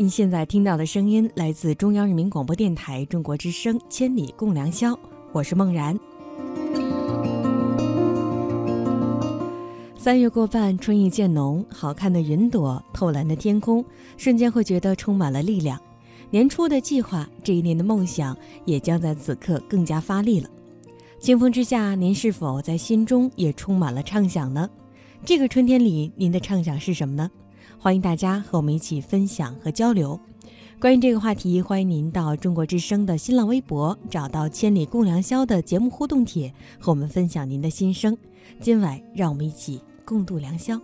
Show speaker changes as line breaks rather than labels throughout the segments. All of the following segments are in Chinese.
您现在听到的声音来自中央人民广播电台中国之声《千里共良宵》，我是梦然。三月过半，春意渐浓，好看的云朵，透蓝的天空，瞬间会觉得充满了力量。年初的计划，这一年的梦想，也将在此刻更加发力了。清风之下，您是否在心中也充满了畅想呢？这个春天里，您的畅想是什么呢？欢迎大家和我们一起分享和交流。关于这个话题，欢迎您到中国之声的新浪微博找到“千里共良宵”的节目互动帖，和我们分享您的心声。今晚，让我们一起共度良宵。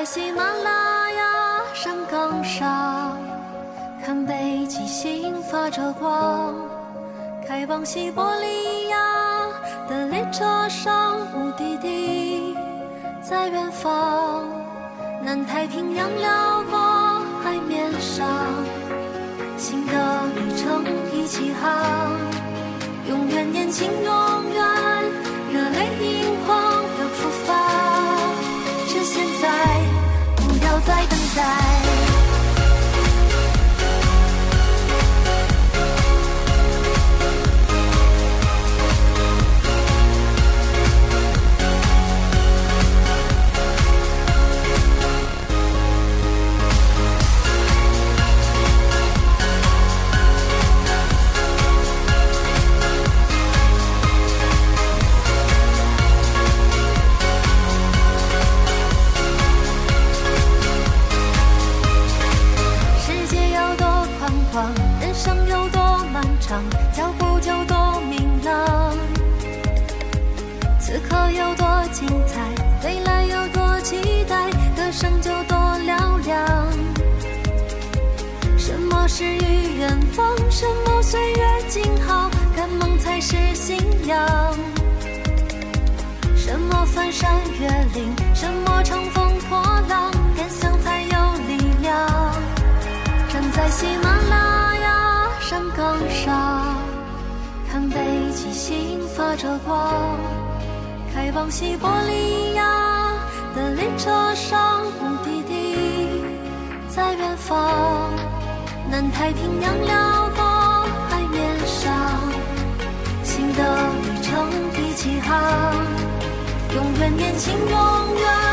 在喜马拉雅山岗上，看北极星发着光。开往西伯利亚的列车上，目的地在远方。南太平洋辽阔海面上，新的旅程一起航。永远年轻，着光。开往西伯利亚的列车上，目的地在远方。南太平洋辽阔海面上，新的旅程一起航。永远年轻，永远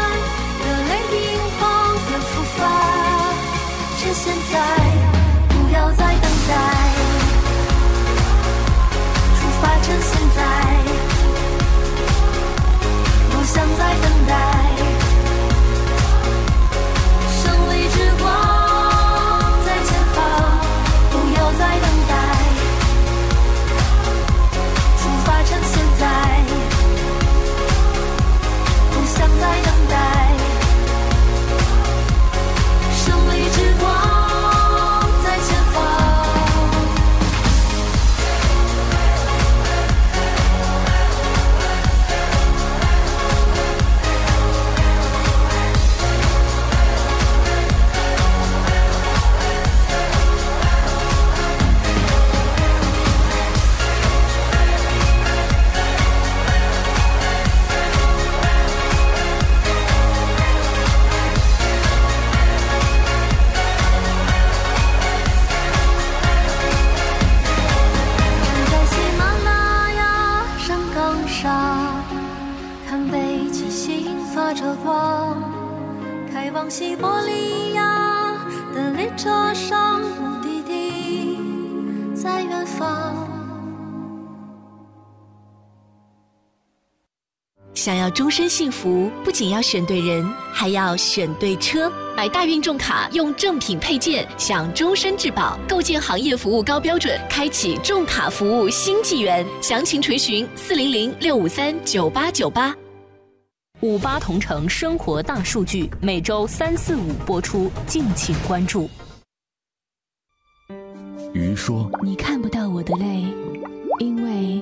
想再等。
身幸福，不仅要选对人，还要选对车。买大运重卡，用正品配件，享终身质保，构建行业服务高标准，开启重卡服务新纪元。详情垂询四零零六五三九八九八。
五八同城生活大数据每周三四五播出，敬请关注。
鱼说：“
你看不到我的泪，因为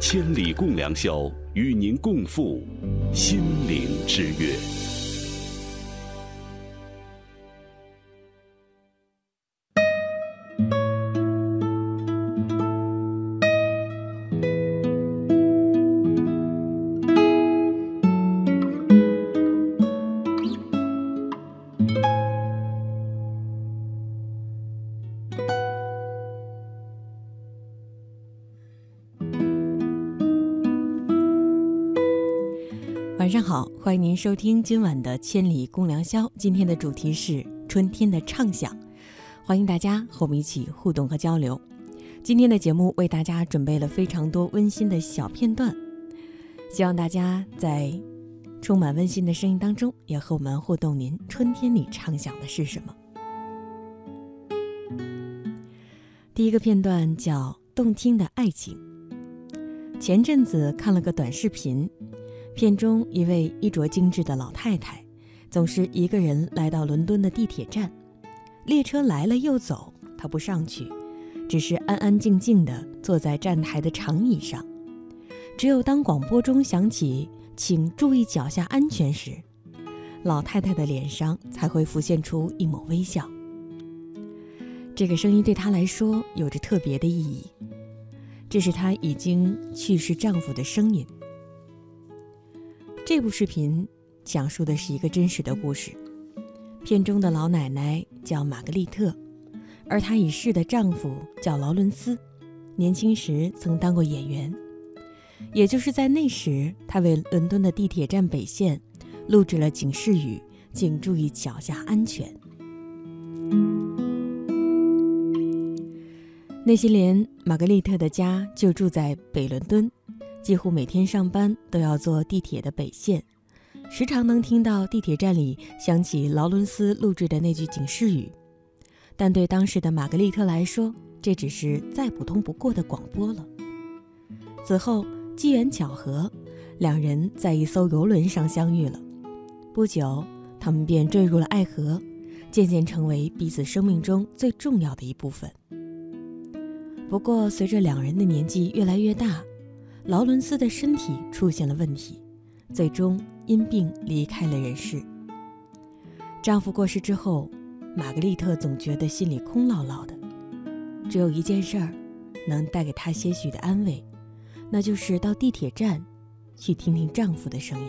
千里共良宵，与您共赴心灵之约。
收听今晚的《千里共良宵》。今天的主题是春天的畅想，欢迎大家和我们一起互动和交流。今天的节目为大家准备了非常多温馨的小片段，希望大家在充满温馨的声音当中，也和我们互动。您春天里畅想的是什么？第一个片段叫《动听的爱情》。前阵子看了个短视频。片中一位衣着精致的老太太，总是一个人来到伦敦的地铁站，列车来了又走，她不上去，只是安安静静地坐在站台的长椅上。只有当广播中响起“请注意脚下安全”时，老太太的脸上才会浮现出一抹微笑。这个声音对她来说有着特别的意义，这是她已经去世丈夫的声音。这部视频讲述的是一个真实的故事。片中的老奶奶叫玛格丽特，而她已逝的丈夫叫劳伦斯，年轻时曾当过演员。也就是在那时，他为伦敦的地铁站北线录制了警示语：“请注意脚下安全。”那些年玛格丽特的家就住在北伦敦。几乎每天上班都要坐地铁的北线，时常能听到地铁站里响起劳伦斯录制的那句警示语。但对当时的玛格丽特来说，这只是再普通不过的广播了。此后机缘巧合，两人在一艘游轮上相遇了。不久，他们便坠入了爱河，渐渐成为彼此生命中最重要的一部分。不过，随着两人的年纪越来越大，劳伦斯的身体出现了问题，最终因病离开了人世。丈夫过世之后，玛格丽特总觉得心里空落落的，只有一件事儿能带给她些许的安慰，那就是到地铁站去听听丈夫的声音。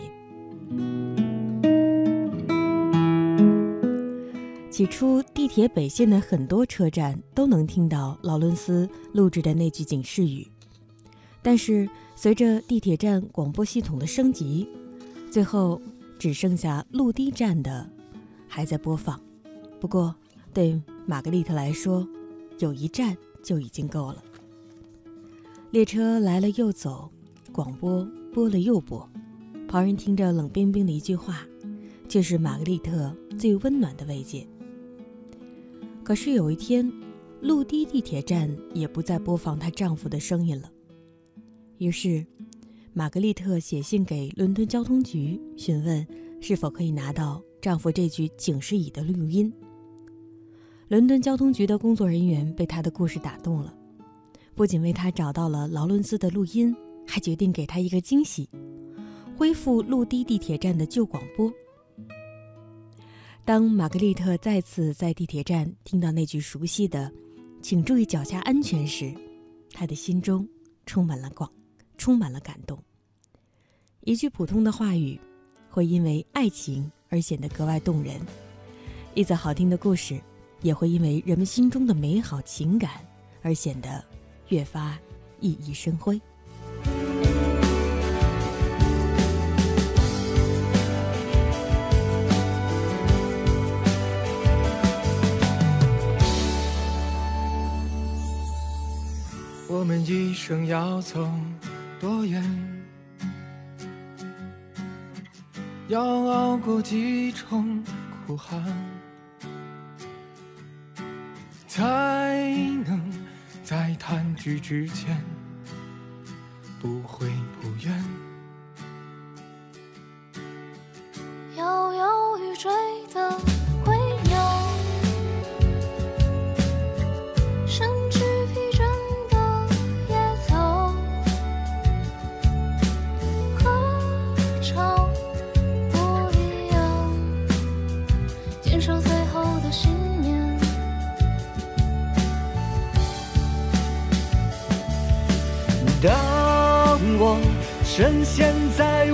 起初，地铁北线的很多车站都能听到劳伦斯录制的那句警示语，但是。随着地铁站广播系统的升级，最后只剩下陆堤站的还在播放。不过，对玛格丽特来说，有一站就已经够了。列车来了又走，广播播了又播，旁人听着冷冰冰的一句话，却是玛格丽特最温暖的慰藉。可是有一天，陆堤地铁站也不再播放她丈夫的声音了。于是，玛格丽特写信给伦敦交通局，询问是否可以拿到丈夫这具警示椅的录音。伦敦交通局的工作人员被他的故事打动了，不仅为他找到了劳伦斯的录音，还决定给他一个惊喜，恢复陆地地铁站的旧广播。当玛格丽特再次在地铁站听到那句熟悉的“请注意脚下安全”时，他的心中充满了广充满了感动。一句普通的话语会因为爱情而显得格外动人一则好听的故事也会因为人们心中的美好情感而显得越发熠熠生辉。
我们一生要从多言，要熬过几重苦寒，才能在谈聚之前不悔不怨，
摇摇欲坠的。
趁现在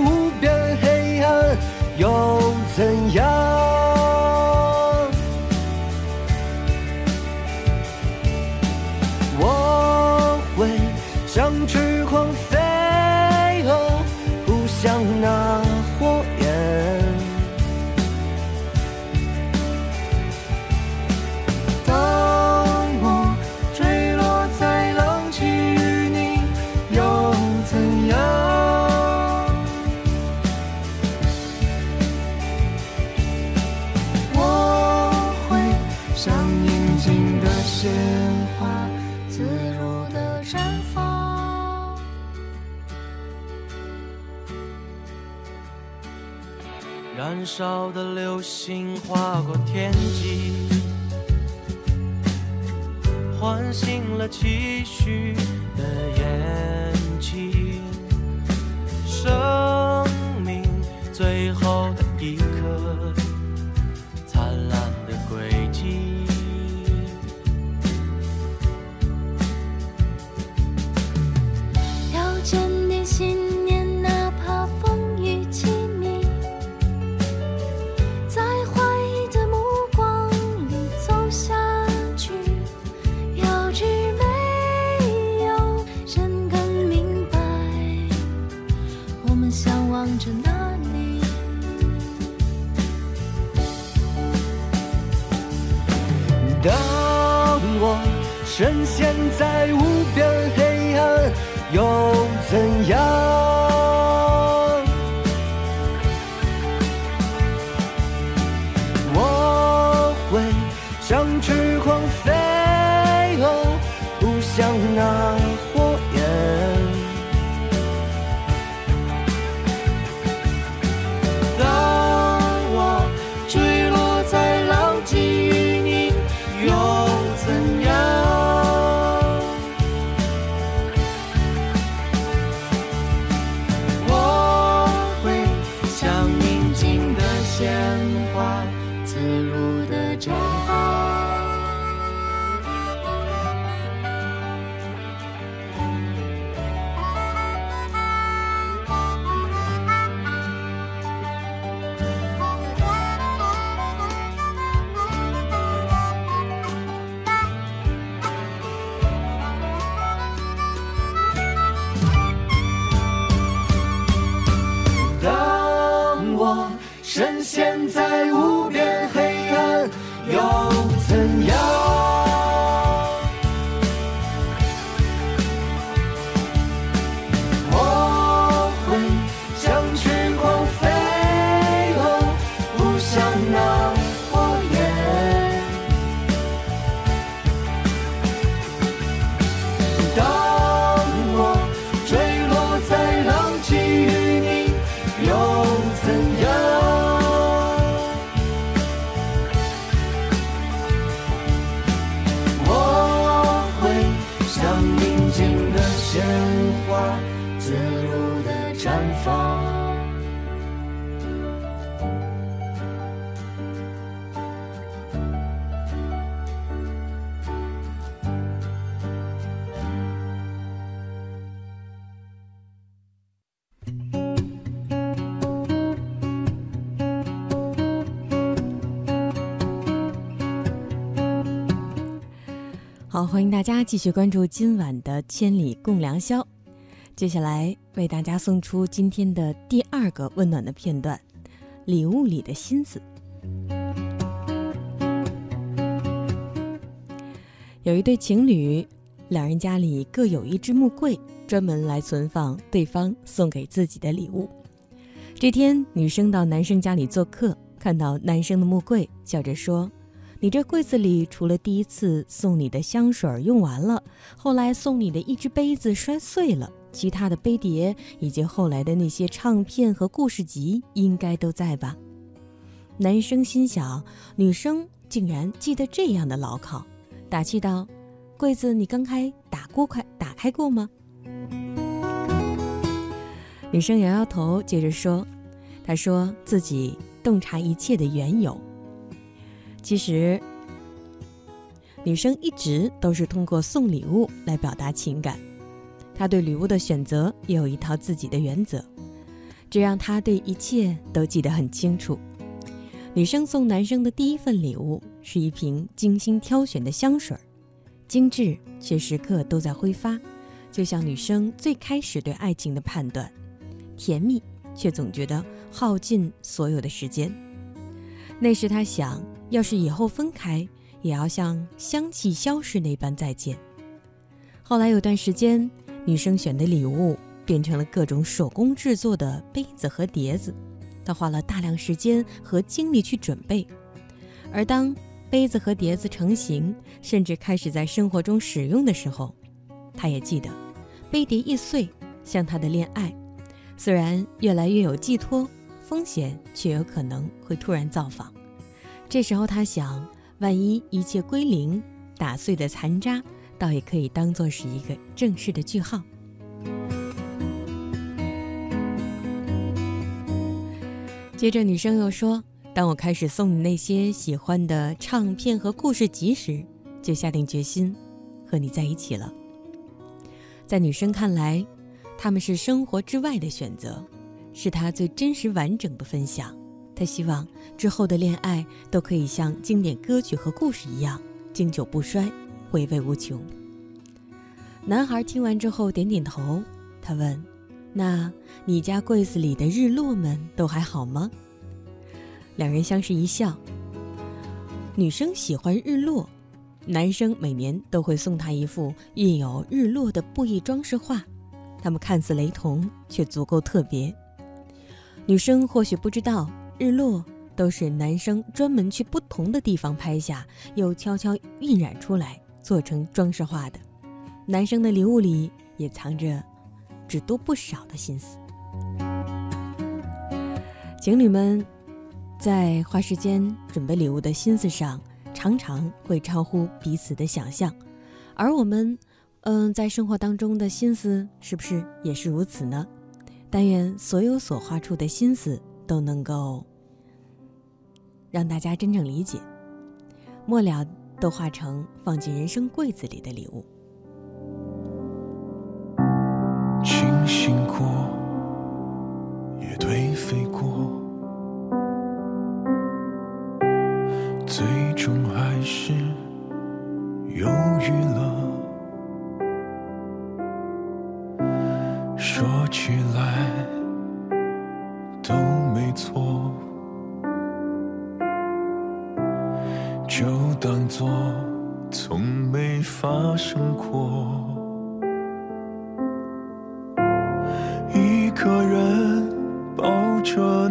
欢迎大家继续关注今晚的《千里共良宵》。接下来为大家送出今天的第二个温暖的片段：礼物里的心思。有一对情侣，两人家里各有一只木柜，专门来存放对方送给自己的礼物。这天，女生到男生家里做客，看到男生的木柜，笑着说。你这柜子里除了第一次送你的香水用完了，后来送你的一只杯子摔碎了，其他的杯碟以及后来的那些唱片和故事集应该都在吧？男生心想，女生竟然记得这样的牢靠，打气道：“柜子你刚开打过快打开过吗？”女生摇摇头，接着说：“她说自己洞察一切的缘由。”其实，女生一直都是通过送礼物来表达情感。她对礼物的选择也有一套自己的原则，这让她对一切都记得很清楚。女生送男生的第一份礼物是一瓶精心挑选的香水，精致却时刻都在挥发，就像女生最开始对爱情的判断：甜蜜，却总觉得耗尽所有的时间。那时她想。要是以后分开，也要像香气消逝那般再见。后来有段时间，女生选的礼物变成了各种手工制作的杯子和碟子，她花了大量时间和精力去准备。而当杯子和碟子成型，甚至开始在生活中使用的时候，她也记得，杯碟易碎，像她的恋爱，虽然越来越有寄托，风险却有可能会突然造访。这时候他想，万一一切归零，打碎的残渣倒也可以当做是一个正式的句号。接着女生又说：“当我开始送你那些喜欢的唱片和故事集时，就下定决心和你在一起了。”在女生看来，他们是生活之外的选择，是她最真实完整的分享。他希望之后的恋爱都可以像经典歌曲和故事一样经久不衰，回味无穷。男孩听完之后点点头，他问：“那你家柜子里的日落们都还好吗？”两人相视一笑。女生喜欢日落，男生每年都会送她一幅印有日落的布艺装饰画，它们看似雷同，却足够特别。女生或许不知道。日落都是男生专门去不同的地方拍下，又悄悄晕染出来，做成装饰画的。男生的礼物里也藏着只多不少的心思。情侣们在花时间准备礼物的心思上，常常会超乎彼此的想象。而我们，嗯，在生活当中的心思是不是也是如此呢？但愿所有所花出的心思。都能够让大家真正理解，末了都化成放进人生柜子里的礼物。
清醒过，也颓废过，最终还是犹豫了。我。一个人抱着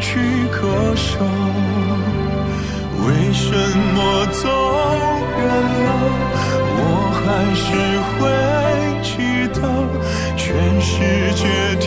去割舍？为什么走远了，我还是会记得？全世界
听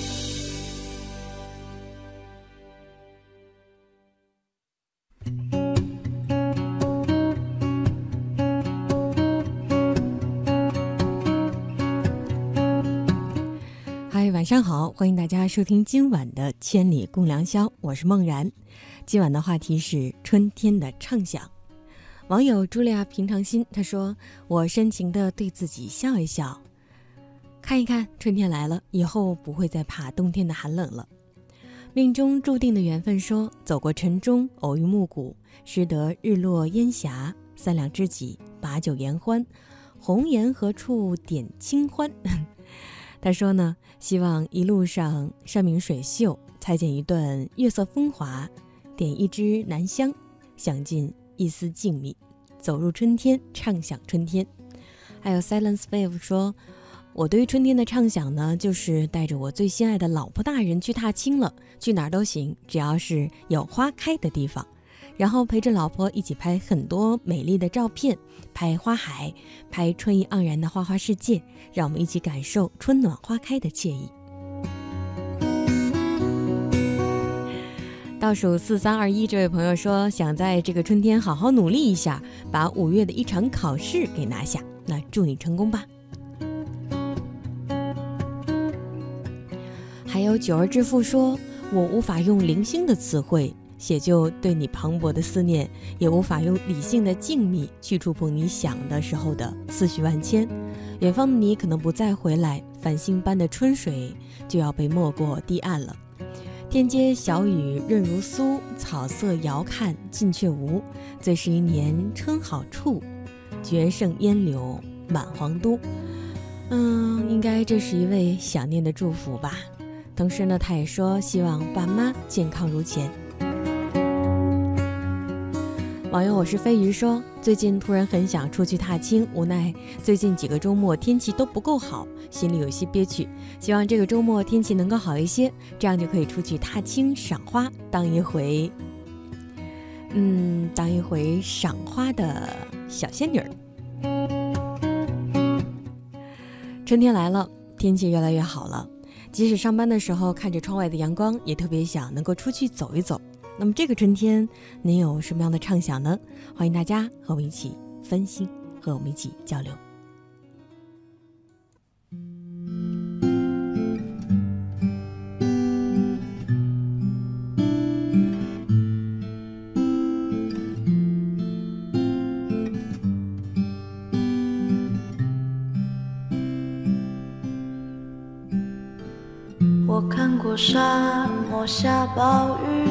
上好，欢迎大家收听今晚的《千里共良宵》，我是梦然。今晚的话题是春天的畅想。网友茱莉亚平常心，她说：“我深情的对自己笑一笑，看一看春天来了，以后不会再怕冬天的寒冷了。”命中注定的缘分说：“走过晨钟，偶遇暮鼓，识得日落烟霞，三两知己，把酒言欢，红颜何处点清欢。”他说呢，希望一路上山明水秀，裁剪一段月色风华，点一支南香，享尽一丝静谧，走入春天，畅想春天。还有 Silence Wave 说，我对于春天的畅想呢，就是带着我最心爱的老婆大人去踏青了，去哪儿都行，只要是有花开的地方。然后陪着老婆一起拍很多美丽的照片，拍花海，拍春意盎然的花花世界，让我们一起感受春暖花开的惬意。倒数四三二一，这位朋友说想在这个春天好好努力一下，把五月的一场考试给拿下。那祝你成功吧。还有九儿之父说，我无法用零星的词汇。写就对你磅礴的思念，也无法用理性的静谧去触碰你想的时候的思绪万千。远方的你可能不再回来，繁星般的春水就要被没过堤岸了。天街小雨润如酥，草色遥看近却无。最是一年春好处，绝胜烟柳满皇都。嗯，应该这是一位想念的祝福吧。同时呢，他也说希望爸妈健康如前。网友我是飞鱼说，最近突然很想出去踏青，无奈最近几个周末天气都不够好，心里有些憋屈。希望这个周末天气能够好一些，这样就可以出去踏青赏花，当一回，嗯，当一回赏花的小仙女儿。春天来了，天气越来越好了，即使上班的时候看着窗外的阳光，也特别想能够出去走一走。那么这个春天，您有什么样的畅想呢？欢迎大家和我们一起分析，和我们一起交流。
我看过沙漠下暴雨。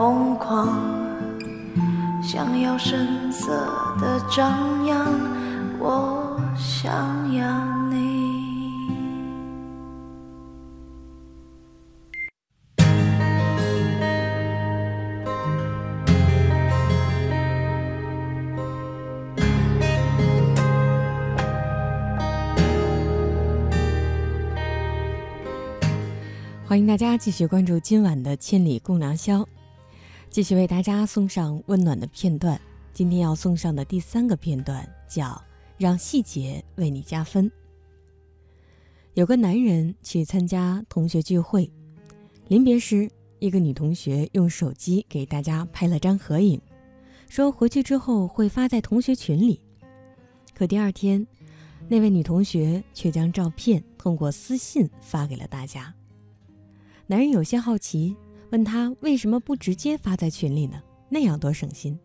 疯狂想要声色的张扬我想要你。
欢迎大家继续关注今晚的千里共良宵。继续为大家送上温暖的片段。今天要送上的第三个片段叫“让细节为你加分”。有个男人去参加同学聚会，临别时，一个女同学用手机给大家拍了张合影，说回去之后会发在同学群里。可第二天，那位女同学却将照片通过私信发给了大家。男人有些好奇，问他为什么不直接发在群里呢？那样多省心。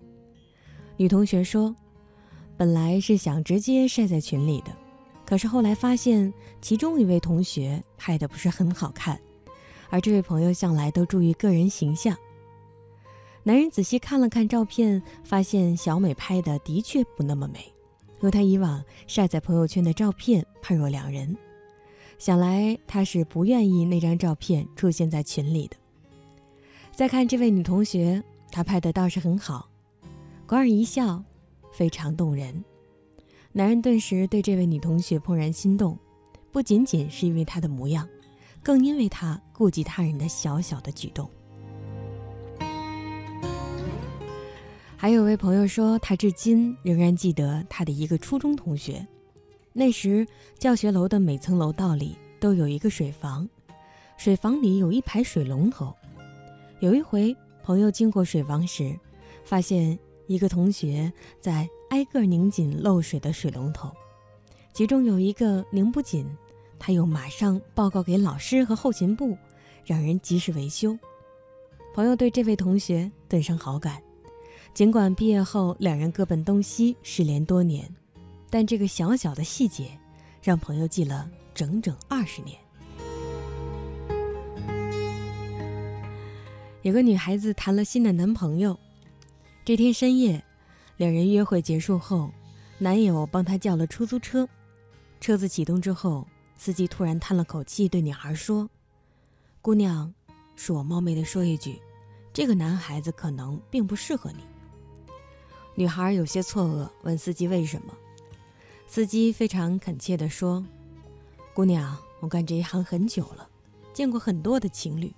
女同学说：“本来是想直接晒在群里的，可是后来发现其中一位同学拍的不是很好看，而这位朋友向来都注意个人形象。”男人仔细看了看照片，发现小美拍的的确不那么美。和他以往晒在朋友圈的照片判若两人，想来他是不愿意那张照片出现在群里的。再看这位女同学，她拍的倒是很好，莞尔一笑，非常动人。男人顿时对这位女同学怦然心动，不仅仅是因为她的模样，更因为她顾及他人的小小的举动。还有位朋友说，他至今仍然记得他的一个初中同学。那时，教学楼的每层楼道里都有一个水房，水房里有一排水龙头。有一回，朋友经过水房时，发现一个同学在挨个拧紧漏水的水龙头，其中有一个拧不紧，他又马上报告给老师和后勤部，让人及时维修。朋友对这位同学顿生好感。尽管毕业后两人各奔东西，失联多年，但这个小小的细节，让朋友记了整整二十年。有个女孩子谈了新的男朋友，这天深夜，两人约会结束后，男友帮她叫了出租车。车子启动之后，司机突然叹了口气，对女孩说：“姑娘，恕我冒昧的说一句，这个男孩子可能并不适合你。”女孩有些错愕，问司机为什么。司机非常恳切地说：“姑娘，我干这一行很久了，见过很多的情侣。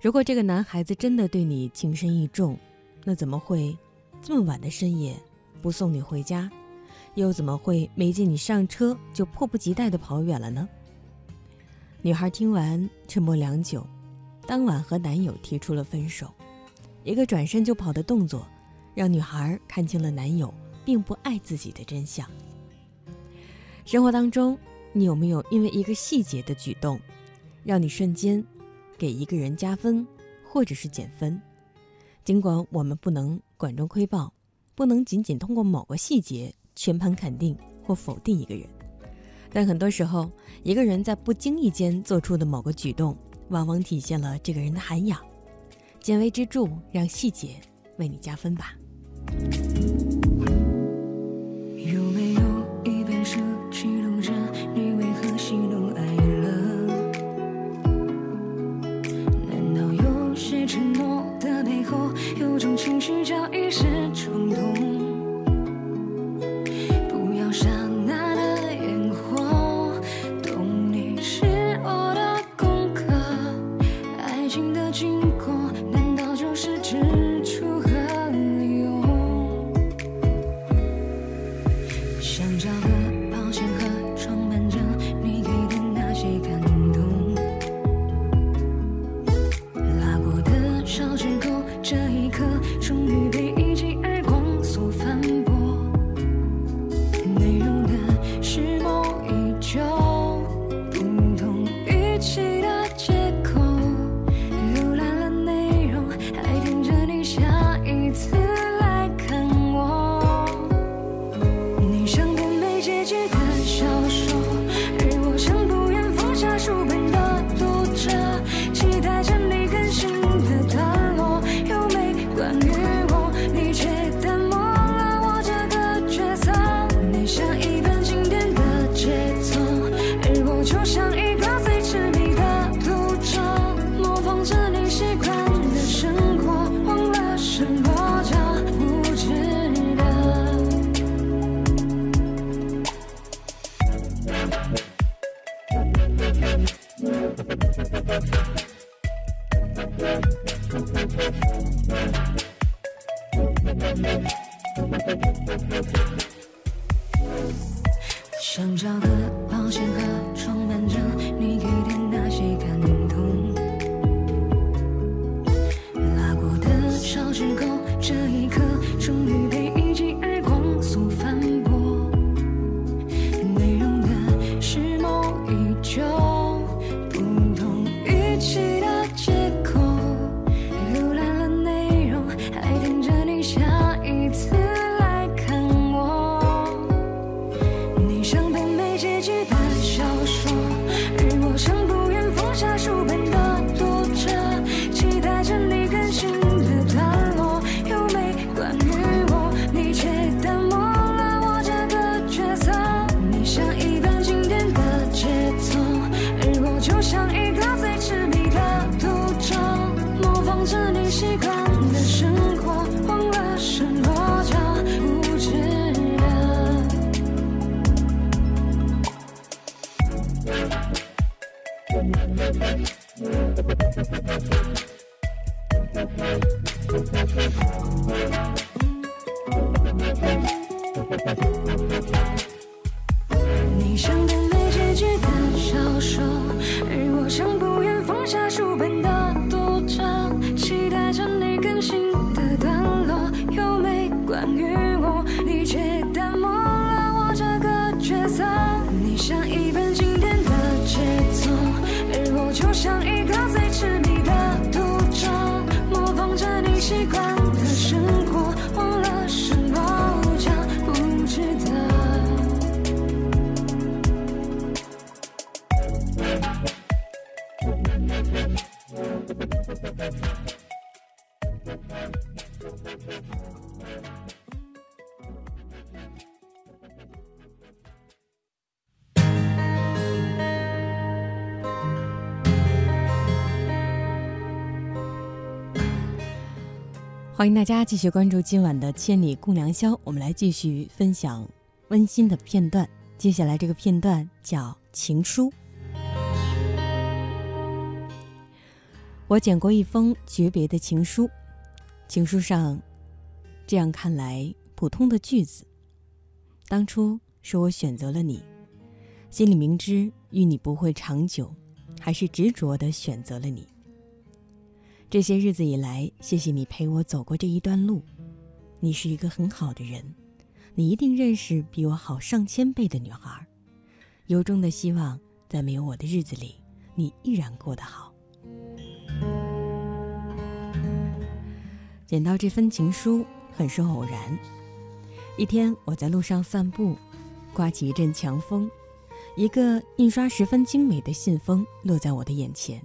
如果这个男孩子真的对你情深意重，那怎么会这么晚的深夜不送你回家？又怎么会没见你上车就迫不及待的跑远了呢？”女孩听完，沉默良久，当晚和男友提出了分手，一个转身就跑的动作。让女孩看清了男友并不爱自己的真相。生活当中，你有没有因为一个细节的举动，让你瞬间给一个人加分，或者是减分？尽管我们不能管中窥豹，不能仅仅通过某个细节全盘肯定或否定一个人，但很多时候，一个人在不经意间做出的某个举动，往往体现了这个人的涵养。见微知著，让细节为你加分吧。欢迎大家继续关注今晚的《千里共良宵》，我们来继续分享温馨的片段。接下来这个片段叫《情书》。我捡过一封诀别的情书，情书上这样看来普通的句子：当初是我选择了你，心里明知与你不会长久，还是执着的选择了你。这些日子以来，谢谢你陪我走过这一段路。你是一个很好的人，你一定认识比我好上千倍的女孩。由衷的希望，在没有我的日子里，你依然过得好。捡到这份情书很是偶然。一天，我在路上散步，刮起一阵强风，一个印刷十分精美的信封落在我的眼前。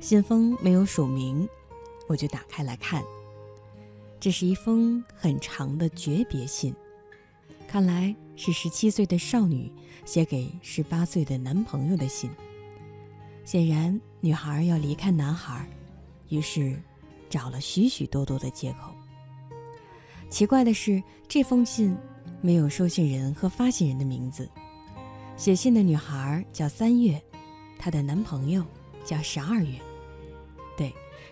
信封没有署名，我就打开来看。这是一封很长的诀别信，看来是十七岁的少女写给十八岁的男朋友的信。显然，女孩要离开男孩，于是找了许许多多的借口。奇怪的是，这封信没有收信人和发信人的名字。写信的女孩叫三月，她的男朋友叫十二月。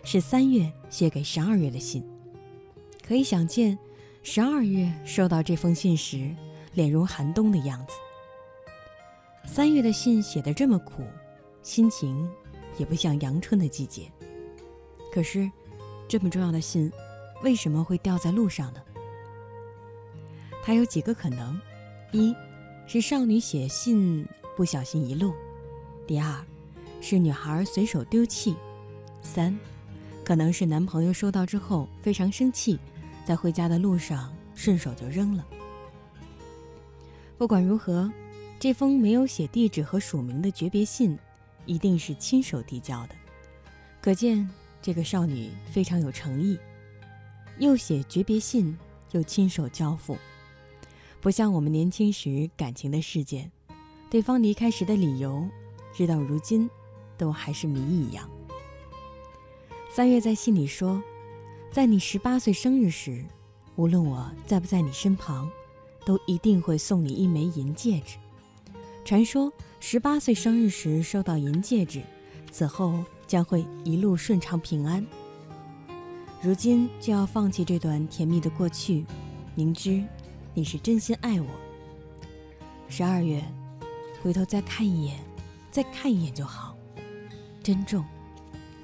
是三月写给十二月的信。可以想见，十二月收到这封信时，脸如寒冬的样子。三月的信写得这么苦，心情也不像阳春的季节。可是，这么重要的信，为什么会掉在路上呢？它有几个可能：一是少女写信不小心遗落；第二是女孩随手丢弃；三，可能是男朋友收到之后非常生气，在回家的路上顺手就扔了。不管如何，这封没有写地址和署名的诀别信，一定是亲手递交的，可见这个少女非常有诚意，又写诀别信，又亲手交付，不像我们年轻时感情的事件，对方离开时的理由，直到如今，都还是谜一样。三月在信里说，在你十八岁生日时，无论我在不在你身旁，都一定会送你一枚银戒指。传说十八岁生日时收到银戒指，此后将会一路顺畅平安。如今就要放弃这段甜蜜的过去，明知你是真心爱我。十二月，回头再看一眼，再看一眼就好。珍重，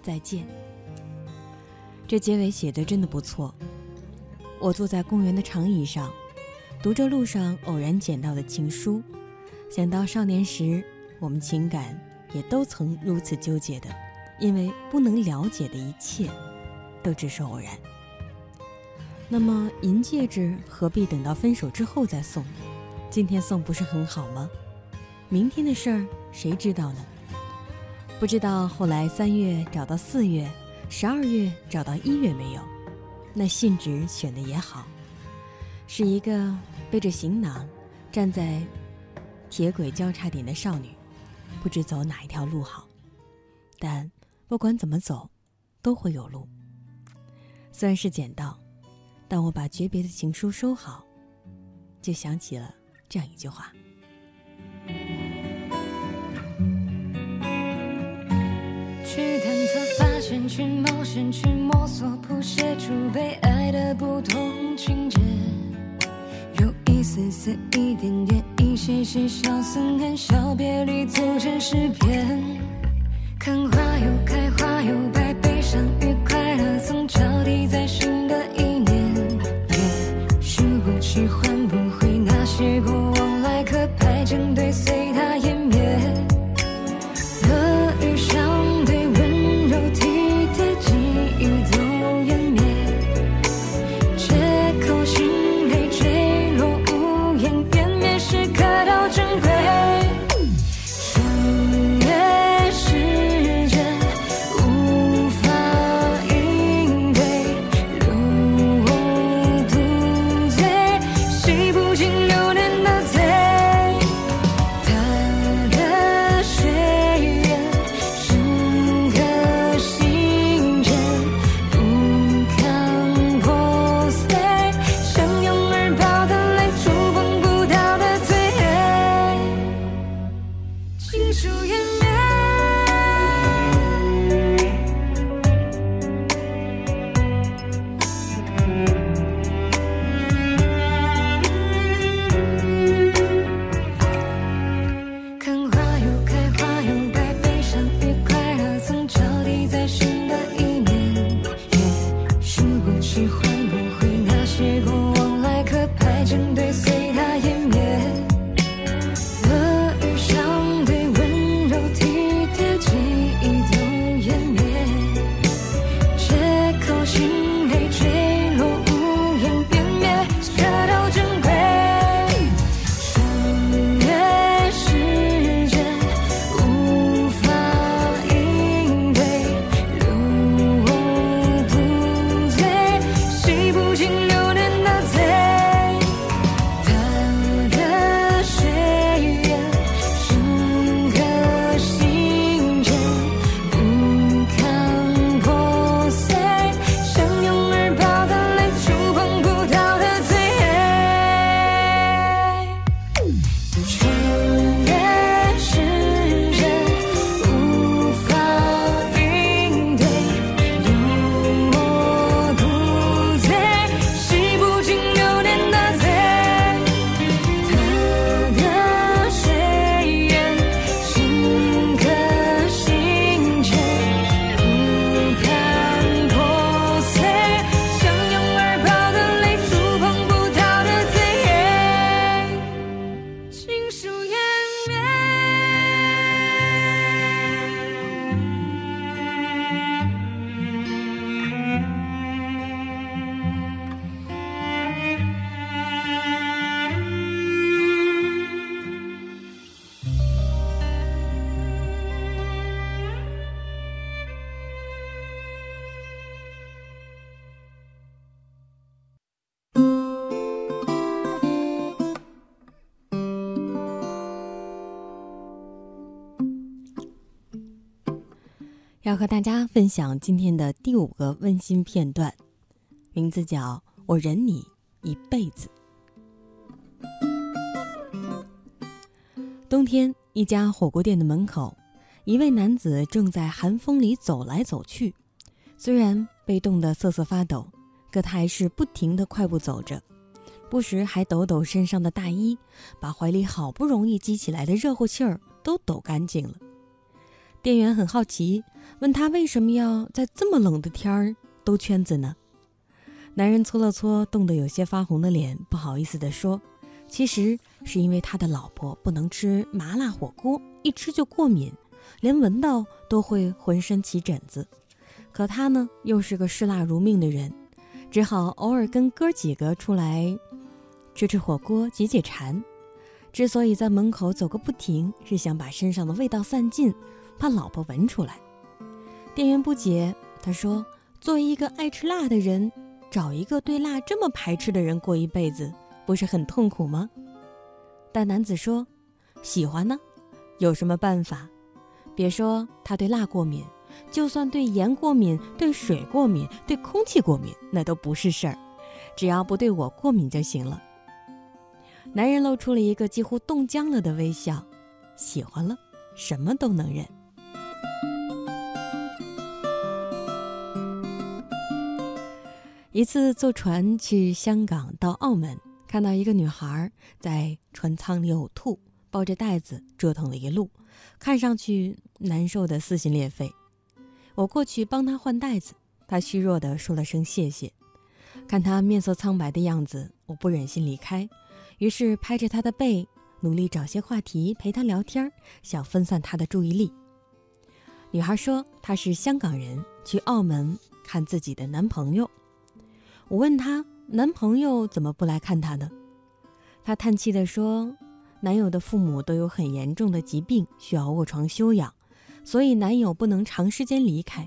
再见。这结尾写的真的不错。我坐在公园的长椅上，读着路上偶然捡到的情书，想到少年时我们情感也都曾如此纠结的，因为不能了解的一切，都只是偶然。那么银戒指何必等到分手之后再送？今天送不是很好吗？明天的事儿谁知道呢？不知道后来三月找到四月，十二月找到一月没有？那信纸选的也好，是一个背着行囊站在铁轨交叉点的少女，不知走哪一条路好。但不管怎么走，都会有路。虽然是捡到。但我把诀别的情书收好，就想起了这样一句话：
去探去冒险、去摸索，谱写出被爱的不同情节。有一丝丝、一点点、一些些小思念，小别离组成诗篇。看花又开，花又败，
要和大家分享今天的第五个温馨片段，名字叫《我忍你一辈子》。冬天，一家火锅店的门口，一位男子正在寒风里走来走去。虽然被冻得瑟瑟发抖，可他还是不停地快步走着。不时还抖抖身上的大衣，把怀里好不容易积起来的热乎气儿都抖干净了。店员很好奇，问他为什么要在这么冷的天儿兜圈子呢？男人搓了搓冻得有些发红的脸，不好意思地说：“其实是因为他的老婆不能吃麻辣火锅，一吃就过敏，连闻到都会浑身起疹子。可他呢，又是个嗜辣如命的人，只好偶尔跟哥几个出来吃吃火锅解解馋。之所以在门口走个不停，是想把身上的味道散尽。”怕老婆闻出来，店员不解，他说：“作为一个爱吃辣的人，找一个对辣这么排斥的人过一辈子，不是很痛苦吗？”但男子说：“喜欢呢，有什么办法？别说他对辣过敏，就算对盐过敏、对水过敏、对空气过敏，那都不是事儿，只要不对我过敏就行了。”男人露出了一个几乎冻僵了的微笑，喜欢了，什么都能忍。一次坐船去香港到澳门，看到一个女孩在船舱里呕吐，抱着袋子折腾了一路，看上去难受的撕心裂肺。我过去帮她换袋子，她虚弱的说了声谢谢。看她面色苍白的样子，我不忍心离开，于是拍着她的背，努力找些话题陪她聊天，想分散她的注意力。女孩说她是香港人，去澳门看自己的男朋友。我问她男朋友怎么不来看她呢？她叹气地说：“男友的父母都有很严重的疾病，需要卧床休养，所以男友不能长时间离开。”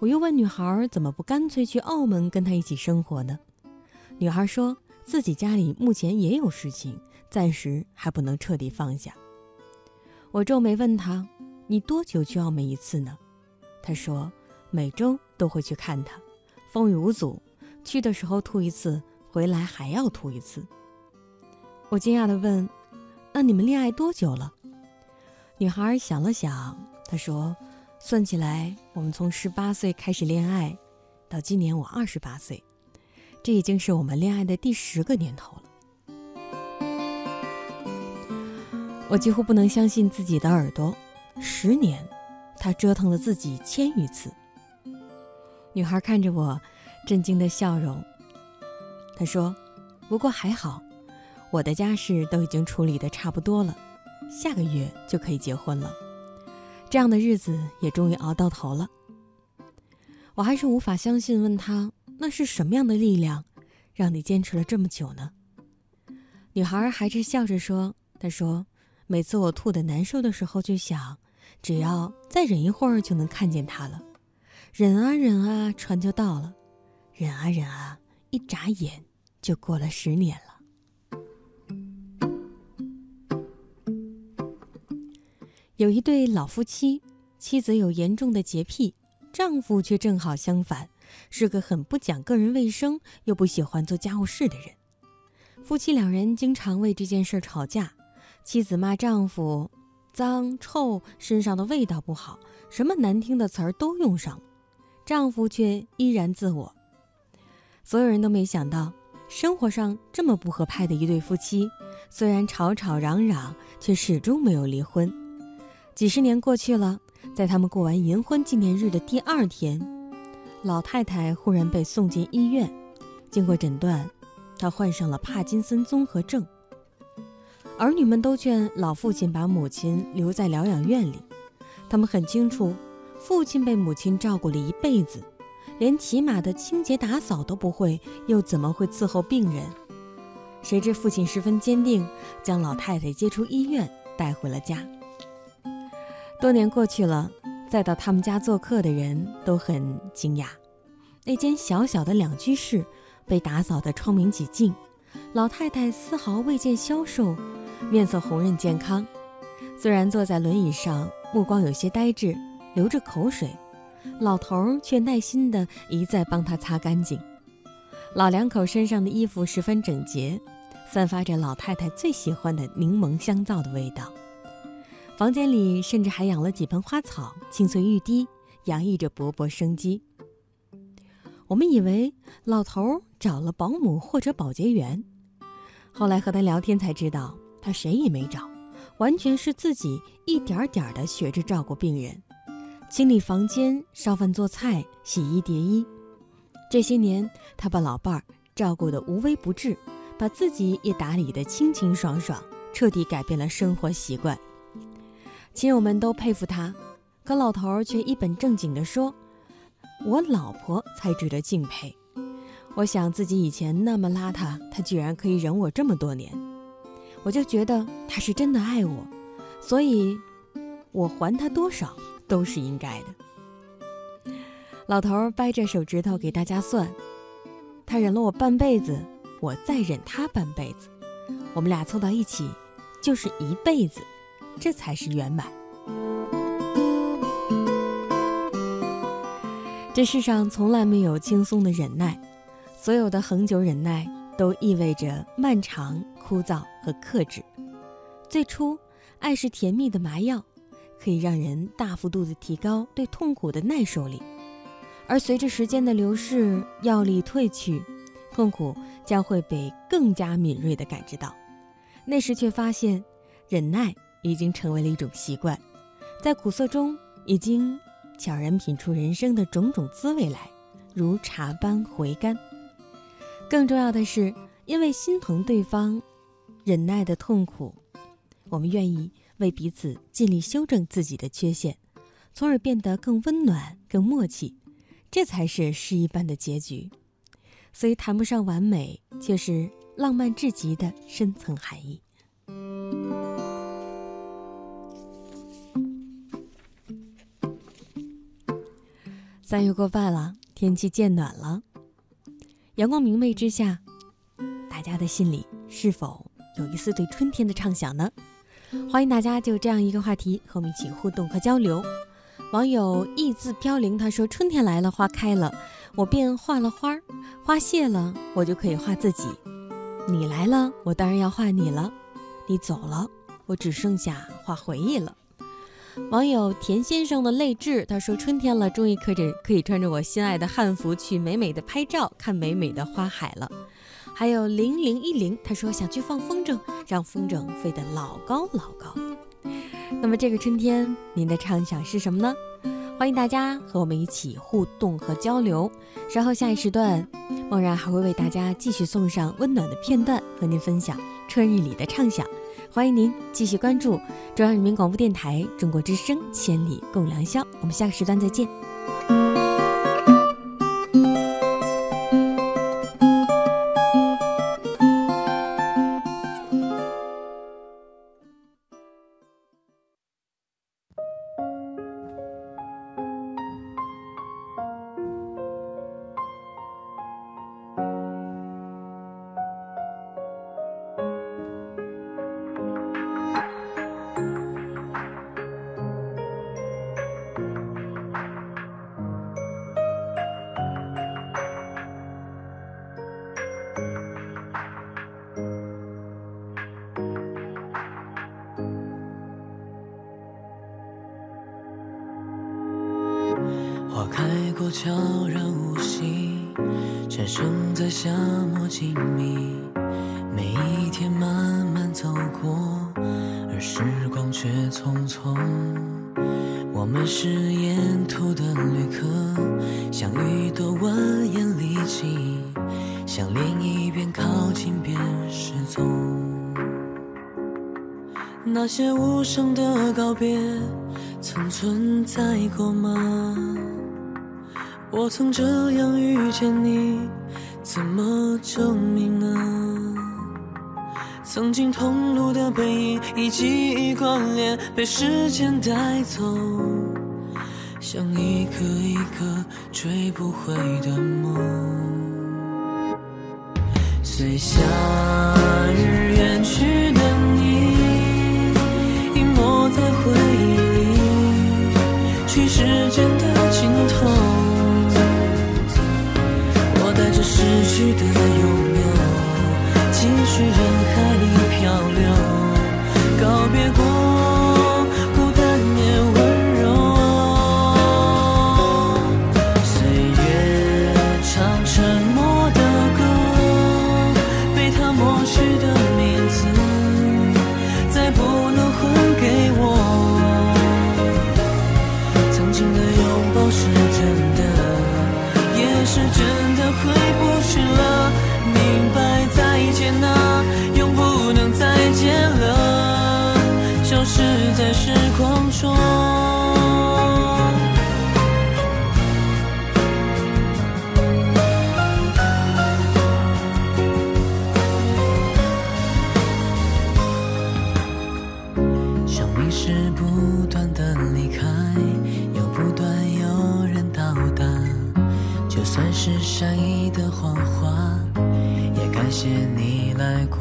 我又问女孩怎么不干脆去澳门跟他一起生活呢？女孩说自己家里目前也有事情，暂时还不能彻底放下。我皱眉问她：“你多久去澳门一次呢？”她说：“每周都会去看他，风雨无阻。”去的时候吐一次，回来还要吐一次。我惊讶地问：“那你们恋爱多久了？”女孩想了想，她说：“算起来，我们从十八岁开始恋爱，到今年我二十八岁，这已经是我们恋爱的第十个年头了。”我几乎不能相信自己的耳朵，十年，他折腾了自己千余次。女孩看着我。震惊的笑容。他说：“不过还好，我的家事都已经处理的差不多了，下个月就可以结婚了。这样的日子也终于熬到头了。”我还是无法相信，问他：“那是什么样的力量，让你坚持了这么久呢？”女孩还是笑着说：“她说，每次我吐的难受的时候，就想，只要再忍一会儿，就能看见他了。忍啊忍啊，船就到了。”忍啊忍啊，一眨眼就过了十年了。有一对老夫妻，妻子有严重的洁癖，丈夫却正好相反，是个很不讲个人卫生又不喜欢做家务事的人。夫妻两人经常为这件事吵架，妻子骂丈夫脏臭，身上的味道不好，什么难听的词儿都用上，丈夫却依然自我。所有人都没想到，生活上这么不合拍的一对夫妻，虽然吵吵嚷嚷，却始终没有离婚。几十年过去了，在他们过完银婚纪念日的第二天，老太太忽然被送进医院。经过诊断，她患上了帕金森综合症。儿女们都劝老父亲把母亲留在疗养院里，他们很清楚，父亲被母亲照顾了一辈子。连起码的清洁打扫都不会，又怎么会伺候病人？谁知父亲十分坚定，将老太太接出医院，带回了家。多年过去了，再到他们家做客的人都很惊讶，那间小小的两居室被打扫得窗明几净，老太太丝毫未见消瘦，面色红润健康。虽然坐在轮椅上，目光有些呆滞，流着口水。老头儿却耐心地一再帮他擦干净。老两口身上的衣服十分整洁，散发着老太太最喜欢的柠檬香皂的味道。房间里甚至还养了几盆花草，青翠欲滴，洋溢着勃勃生机。我们以为老头儿找了保姆或者保洁员，后来和他聊天才知道，他谁也没找，完全是自己一点点的学着照顾病人，清理房间、烧饭做菜、洗衣叠衣。这些年，他把老伴儿照顾得无微不至，把自己也打理得清清爽爽，彻底改变了生活习惯。亲友们都佩服他，可老头儿却一本正经地说：“我老婆才值得敬佩。我想自己以前那么邋遢，他居然可以忍我这么多年，我就觉得他是真的爱我，所以，我还他多少都是应该的。”老头掰着手指头给大家算，他忍了我半辈子，我再忍他半辈子，我们俩凑到一起就是一辈子，这才是圆满。这世上从来没有轻松的忍耐，所有的恒久忍耐都意味着漫长、枯燥和克制。最初，爱是甜蜜的麻药，可以让人大幅度的提高对痛苦的耐受力。而随着时间的流逝，药力褪去，痛苦将会被更加敏锐地感知到。那时却发现，忍耐已经成为了一种习惯，在苦涩中已经悄然品出人生的种种滋味来，如茶般回甘。更重要的是，因为心疼对方忍耐的痛苦，我们愿意为彼此尽力修正自己的缺陷，从而变得更温暖、更默契。这才是诗一般的结局，虽谈不上完美，却是浪漫至极的深层含义。三月过半了，天气渐暖了，阳光明媚之下，大家的心里是否有一丝对春天的畅想呢？欢迎大家就这样一个话题和我们一起互动和交流。网友意字飘零，他说：“春天来了，花开了，我便画了花儿；花谢了，我就可以画自己。你来了，我当然要画你了；你走了，我只剩下画回忆了。”网友田先生的泪痣，他说：“春天了，终于可着可以穿着我心爱的汉服去美美的拍照，看美美的花海了。”还有零零一零，他说：“想去放风筝，让风筝飞得老高老高。”那么这个春天，您的畅想是什么呢？欢迎大家和我们一起互动和交流。稍后下一时段，梦然还会为大家继续送上温暖的片段，和您分享春日里的畅想。欢迎您继续关注中央人民广播电台中国之声《千里共良宵》，我们下个时段再见。
别，曾存在过吗？我曾这样遇见你，怎么证明呢？曾经同路的背影，以记忆关联，被时间带走，像一个一个追不回的梦。随夏日远去的拥有，继续人海里漂流，告别过孤单也温柔，岁月唱沉默的歌，被他抹去的名字，再不能还给我，曾经的拥抱是真的。是真的回不去了。明白再见啊，永不能再见了，消失在时光中。谎话，也感谢你来过。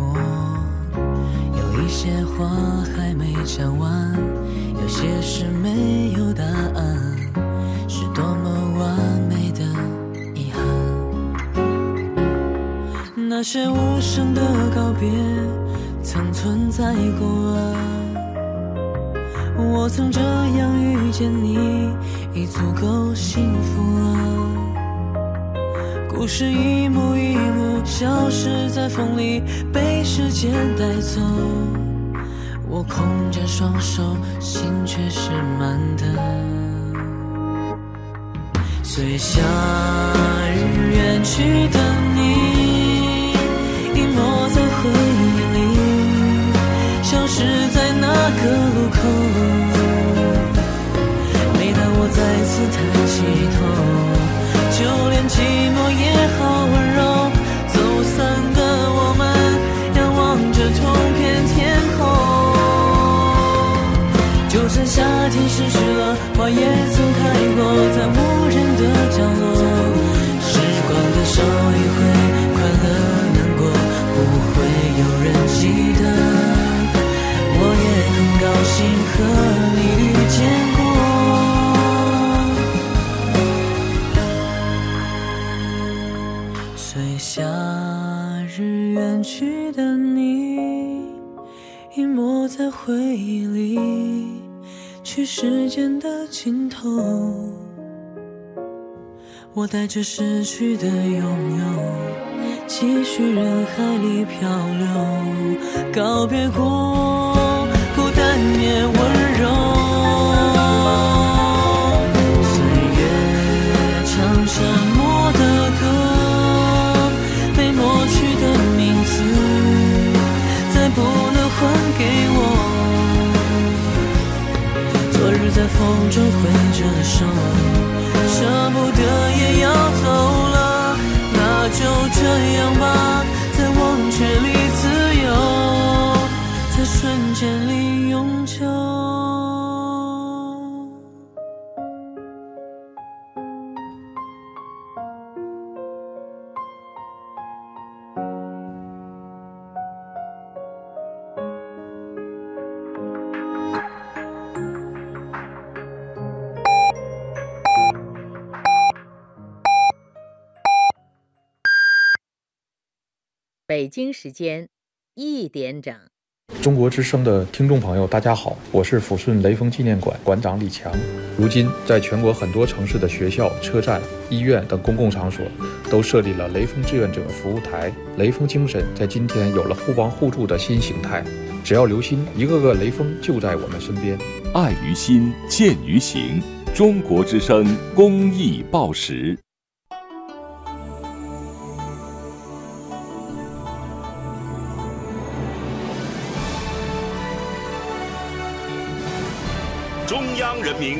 有一些话还没讲完，有些事没有答案，是多么完美的遗憾。那些无声的告别，曾存在过啊。我曾这样遇见你，已足够幸福了。故事一幕一幕消失在风里，被时间带走。我空着双手，心却是满的。随夏日远去的你，隐没在回忆里，消失在那个路口。每当我再次抬起头，就连寂寞也好温柔。走散的我们，仰望着同片天空。就算夏天失去了，花也曾开过，的你，隐没在回忆里，去时间的尽头。我带着失去的拥有，继续人海里漂流，告别过，孤单也温柔。在风中挥着手，舍不得也要走了，那就这样吧，在忘却里自由，在瞬间里
北京时间一点整。
中国之声的听众朋友，大家好，我是抚顺雷锋纪念馆馆长李强。如今，在全国很多城市的学校、车站、医院等公共场所，都设立了雷锋志愿者服务台。雷锋精神在今天有了互帮互助的新形态。只要留心，一个个雷锋就在我们身边。
爱于心，见于行。中国之声公益报时。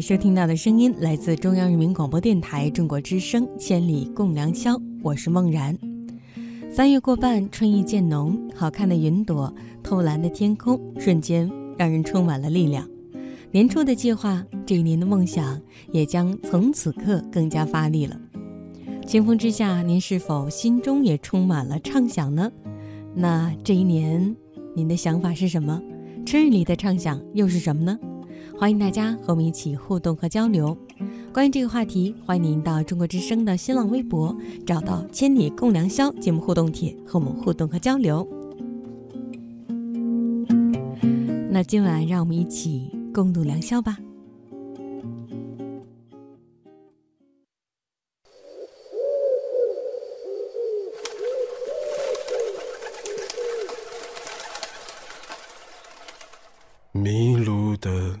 收听到的声音来自中央人民广播电台中国之声《千里共良宵》，我是梦然。三月过半，春意渐浓，好看的云朵，透蓝的天空，瞬间让人充满了力量。年初的计划，这一年的梦想，也将从此刻更加发力了。清风之下，您是否心中也充满了畅想呢？那这一年，您的想法是什么？春日里的畅想又是什么呢？欢迎大家和我们一起互动和交流。关于这个话题，欢迎您到中国之声的新浪微博找到“千里共良宵”节目互动帖，和我们互动和交流。那今晚让我们一起共度良宵吧。
迷路的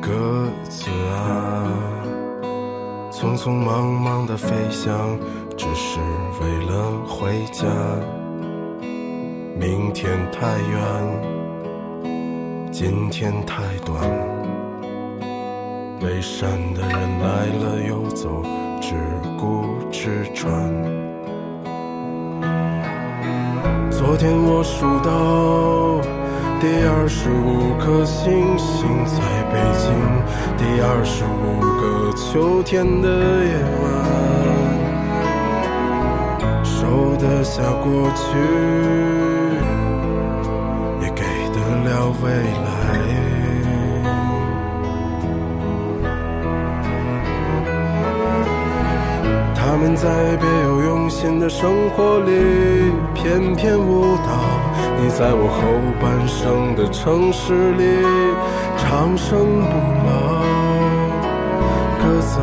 鸽子啊，匆匆忙忙的飞翔，只是为了回家。明天太远，今天太短。背山的人来了又走，只顾吃穿。昨天我数到。第二十五颗星星在北京，第二十五个秋天的夜晚，收得下过去，也给得了未来。他们在别有用心的生活里翩翩舞蹈。你在我后半生的城市里长生不老，鸽子，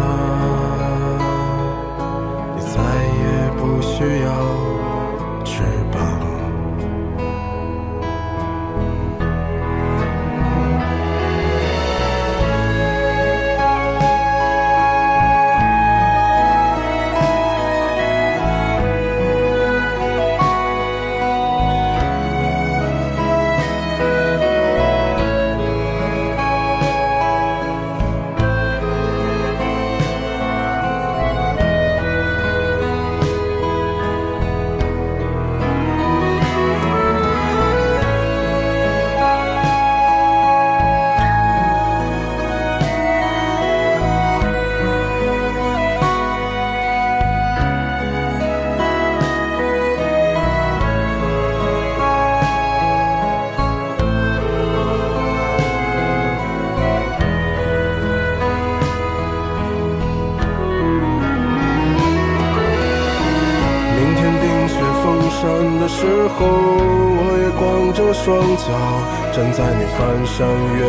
山
岳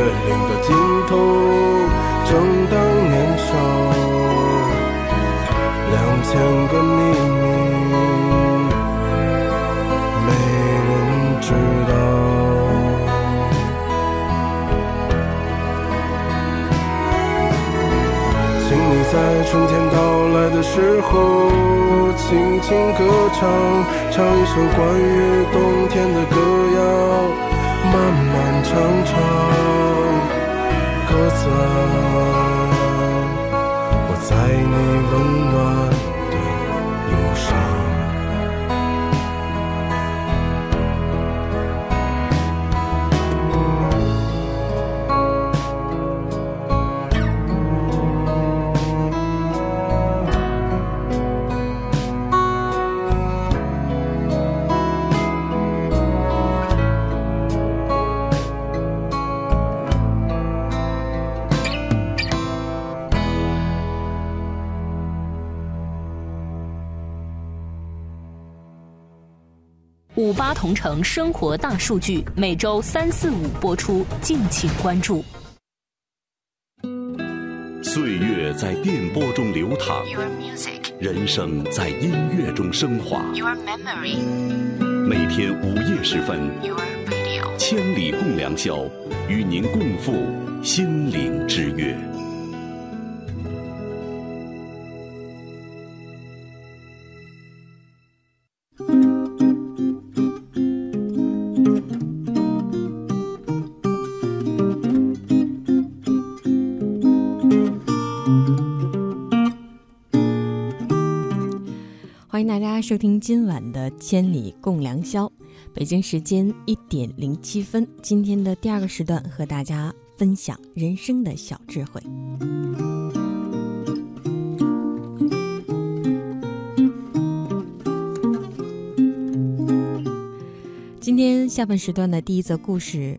城生活大数据每周三四五播出，敬请关注。
岁月在电波中流淌，人生在音乐中升华。每天午夜时分，千里共良宵，与您共赴心
收听今晚的《千里共良宵》，北京时间一点零七分。今天的第二个时段和大家分享人生的小智慧。今天下半时段的第一则故事，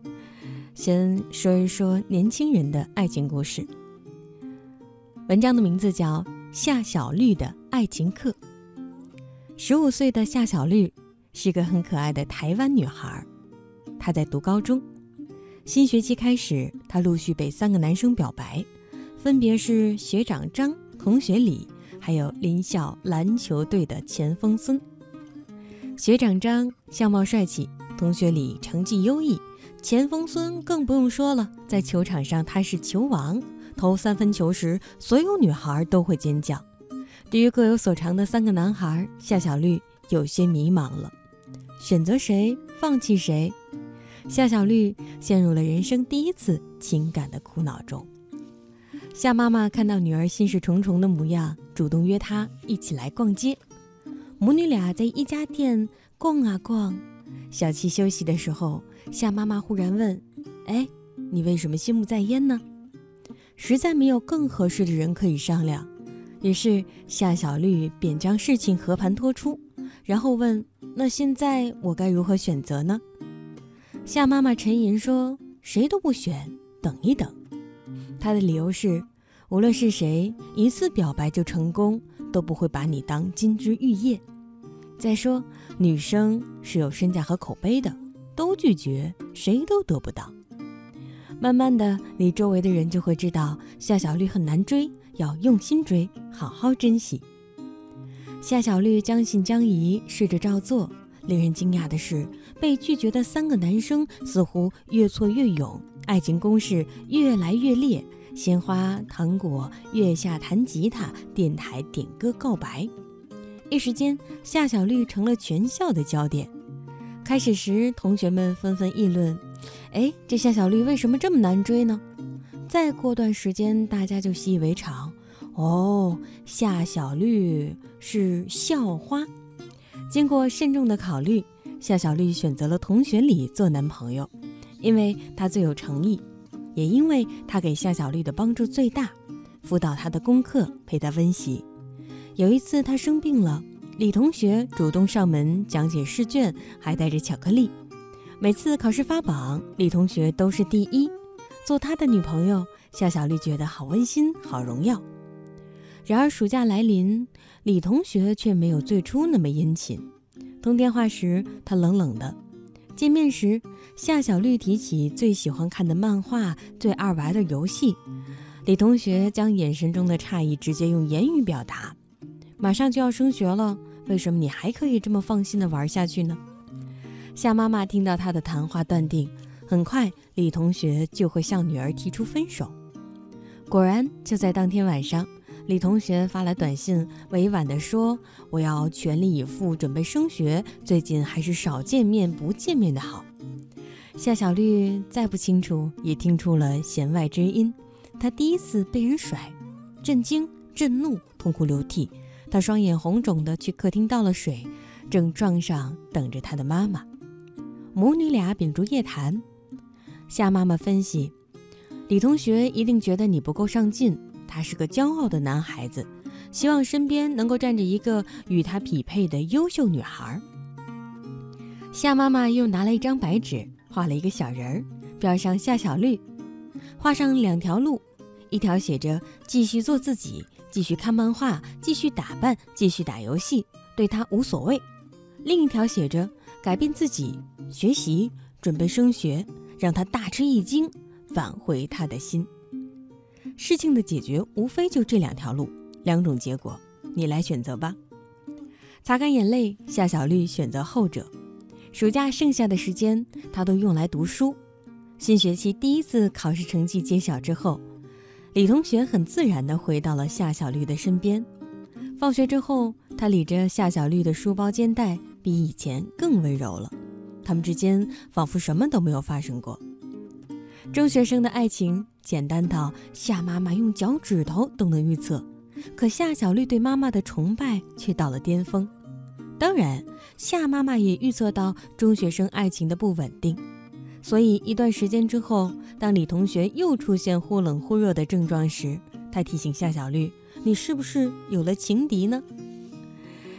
先说一说年轻人的爱情故事。文章的名字叫《夏小绿的爱情课》。十五岁的夏小绿是个很可爱的台湾女孩，她在读高中。新学期开始，她陆续被三个男生表白，分别是学长张、同学李，还有林校篮球队的前锋孙。学长张相貌帅气，同学李成绩优异，前锋孙更不用说了，在球场上他是球王，投三分球时，所有女孩都会尖叫。对于各有所长的三个男孩，夏小绿有些迷茫了，选择谁，放弃谁？夏小绿陷入了人生第一次情感的苦恼中。夏妈妈看到女儿心事重重的模样，主动约她一起来逛街。母女俩在一家店逛啊逛，小七休息的时候，夏妈妈忽然问：“哎，你为什么心不在焉呢？”实在没有更合适的人可以商量。于是夏小绿便将事情和盘托出，然后问：“那现在我该如何选择呢？”夏妈妈沉吟说：“谁都不选，等一等。”她的理由是：无论是谁，一次表白就成功，都不会把你当金枝玉叶。再说，女生是有身价和口碑的，都拒绝，谁都得不到。慢慢的，你周围的人就会知道夏小绿很难追。要用心追，好好珍惜。夏小绿将信将疑，试着照做。令人惊讶的是，被拒绝的三个男生似乎越挫越勇，爱情攻势越来越烈。鲜花、糖果、月下弹吉他、电台点歌告白，一时间，夏小绿成了全校的焦点。开始时，同学们纷纷议论：“哎，这夏小绿为什么这么难追呢？”再过段时间，大家就习以为常。哦，夏小绿是校花。经过慎重的考虑，夏小绿选择了同学李做男朋友，因为他最有诚意，也因为他给夏小绿的帮助最大，辅导他的功课，陪他温习。有一次他生病了，李同学主动上门讲解试卷，还带着巧克力。每次考试发榜，李同学都是第一。做他的女朋友，夏小绿觉得好温馨，好荣耀。然而暑假来临，李同学却没有最初那么殷勤。通电话时，他冷冷的；见面时，夏小绿提起最喜欢看的漫画、最爱玩的游戏，李同学将眼神中的诧异直接用言语表达。马上就要升学了，为什么你还可以这么放心的玩下去呢？夏妈妈听到他的谈话，断定。很快，李同学就会向女儿提出分手。果然，就在当天晚上，李同学发来短信，委婉地说：“我要全力以赴准备升学，最近还是少见面不见面的好。”夏小绿再不清楚，也听出了弦外之音。她第一次被人甩，震惊、震怒、痛哭流涕。她双眼红肿的去客厅倒了水，正撞上等着她的妈妈。母女俩秉烛夜谈。夏妈妈分析，李同学一定觉得你不够上进，他是个骄傲的男孩子，希望身边能够站着一个与他匹配的优秀女孩。夏妈妈又拿了一张白纸，画了一个小人儿，标上夏小绿，画上两条路，一条写着继续做自己，继续看漫画，继续打扮，继续打游戏，对他无所谓；另一条写着改变自己，学习，准备升学。让他大吃一惊，挽回他的心。事情的解决无非就这两条路，两种结果，你来选择吧。擦干眼泪，夏小绿选择后者。暑假剩下的时间，他都用来读书。新学期第一次考试成绩揭晓之后，李同学很自然地回到了夏小绿的身边。放学之后，他理着夏小绿的书包肩带，比以前更温柔了。他们之间仿佛什么都没有发生过。中学生的爱情简单到夏妈妈用脚趾头都能预测，可夏小绿对妈妈的崇拜却到了巅峰。当然，夏妈妈也预测到中学生爱情的不稳定，所以一段时间之后，当李同学又出现忽冷忽热的症状时，她提醒夏小绿：“你是不是有了情敌呢？”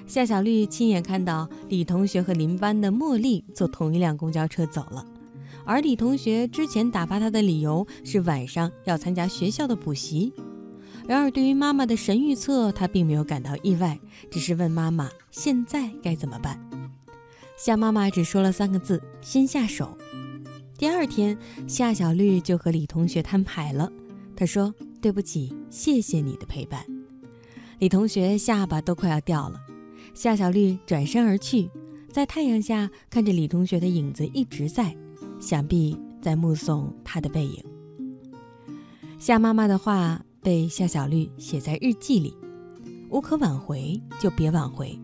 夏小绿亲眼看到李同学和邻班的茉莉坐同一辆公交车走了，而李同学之前打发他的理由是晚上要参加学校的补习。然而，对于妈妈的神预测，他并没有感到意外，只是问妈妈现在该怎么办。夏妈妈只说了三个字：“先下手。”第二天，夏小绿就和李同学摊牌了。他说：“对不起，谢谢你的陪伴。”李同学下巴都快要掉了。夏小绿转身而去，在太阳下看着李同学的影。子一直在，想必在目送他的背影。夏妈妈的话。被夏小绿写在日记里，无可挽回就别挽回，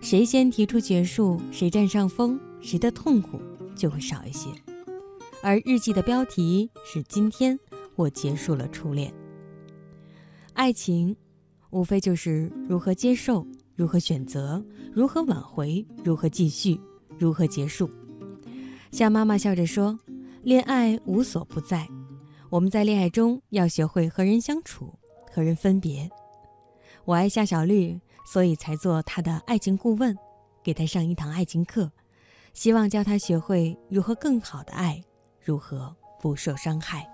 谁先提出结束，谁占上风，谁的痛苦就会少一些。而日记的标题是“今天我结束了初恋”。爱情，无非就是如何接受，如何选择，如何挽回，如何继续，如何结束。夏妈妈笑着说：“恋爱无所不在。”我们在恋爱中要学会和人相处，和人分别。我爱夏小绿，所以才做他的爱情顾问，给他上一堂爱情课，希望教他学会如何更好的爱，如何不受伤害。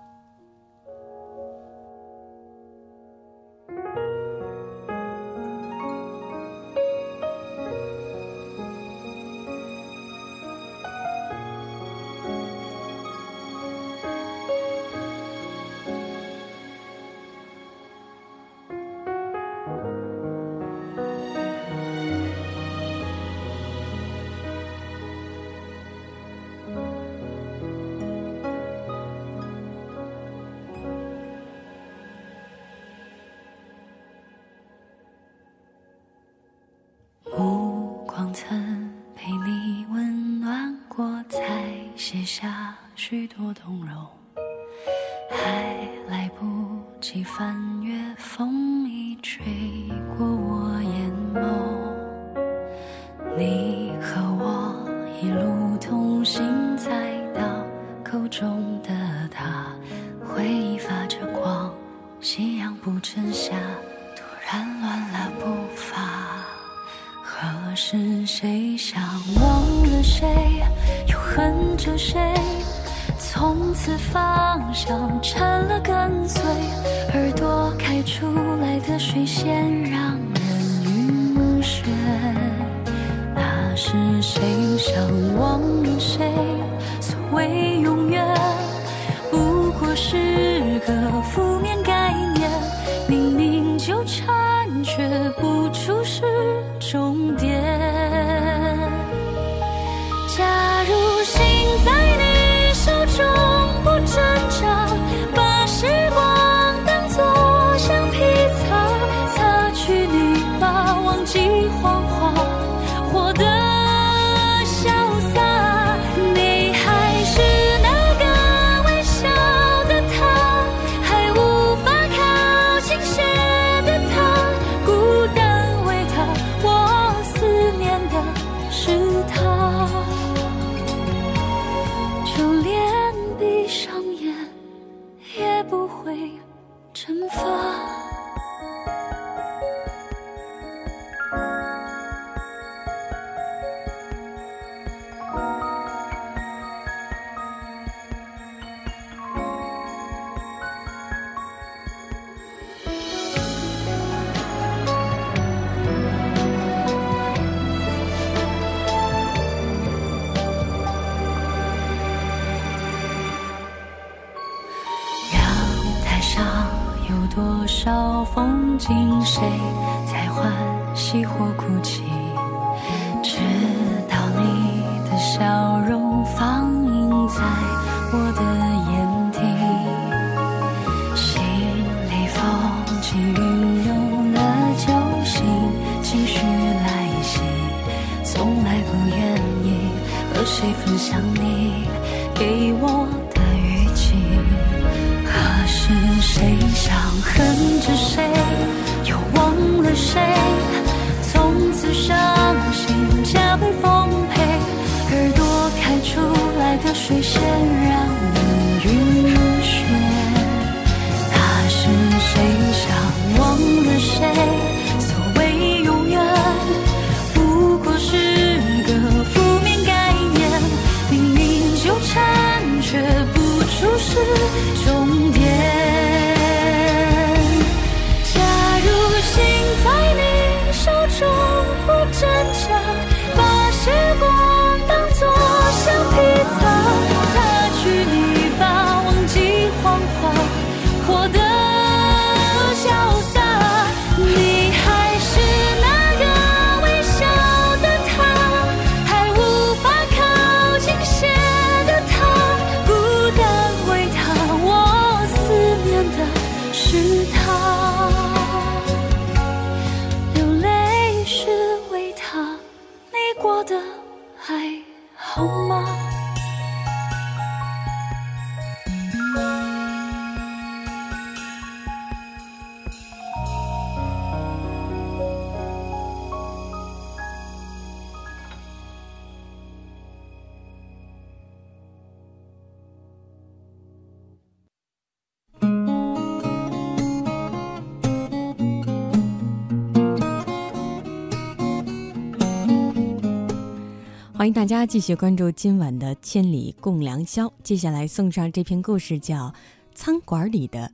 大家继续关注今晚的《千里共良宵》。接下来送上这篇故事，叫《餐馆里的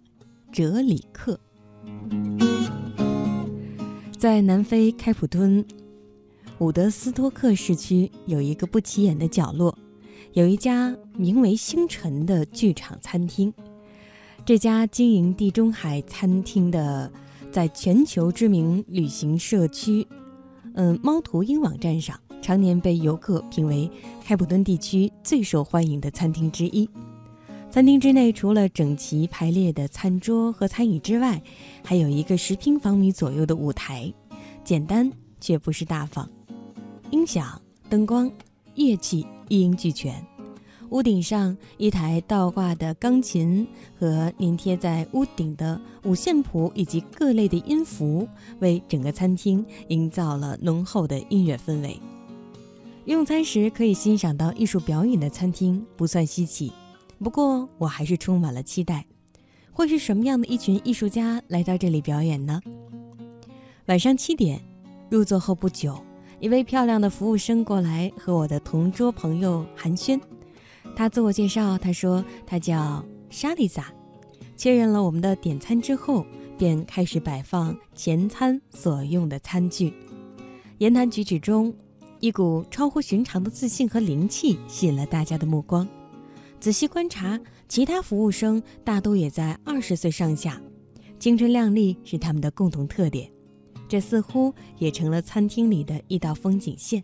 哲里克》。在南非开普敦伍德斯托克市区有一个不起眼的角落，有一家名为“星辰”的剧场餐厅。这家经营地中海餐厅的，在全球知名旅行社区，嗯，猫头鹰网站上。常年被游客评为开普敦地区最受欢迎的餐厅之一。餐厅之内除了整齐排列的餐桌和餐椅之外，还有一个十平方米左右的舞台，简单却不失大方。音响、灯光、乐器一应俱全。屋顶上一台倒挂的钢琴和粘贴在屋顶的五线谱以及各类的音符，为整个餐厅营造了浓厚的音乐氛围。用餐时可以欣赏到艺术表演的餐厅不算稀奇，不过我还是充满了期待，会是什么样的一群艺术家来到这里表演呢？晚上七点，入座后不久，一位漂亮的服务生过来和我的同桌朋友寒暄。他自我介绍，他说他叫莎莉萨。确认了我们的点餐之后，便开始摆放前餐所用的餐具。言谈举止中，一股超乎寻常的自信和灵气吸引了大家的目光。仔细观察，其他服务生大都也在二十岁上下，青春靓丽是他们的共同特点。这似乎也成了餐厅里的一道风景线。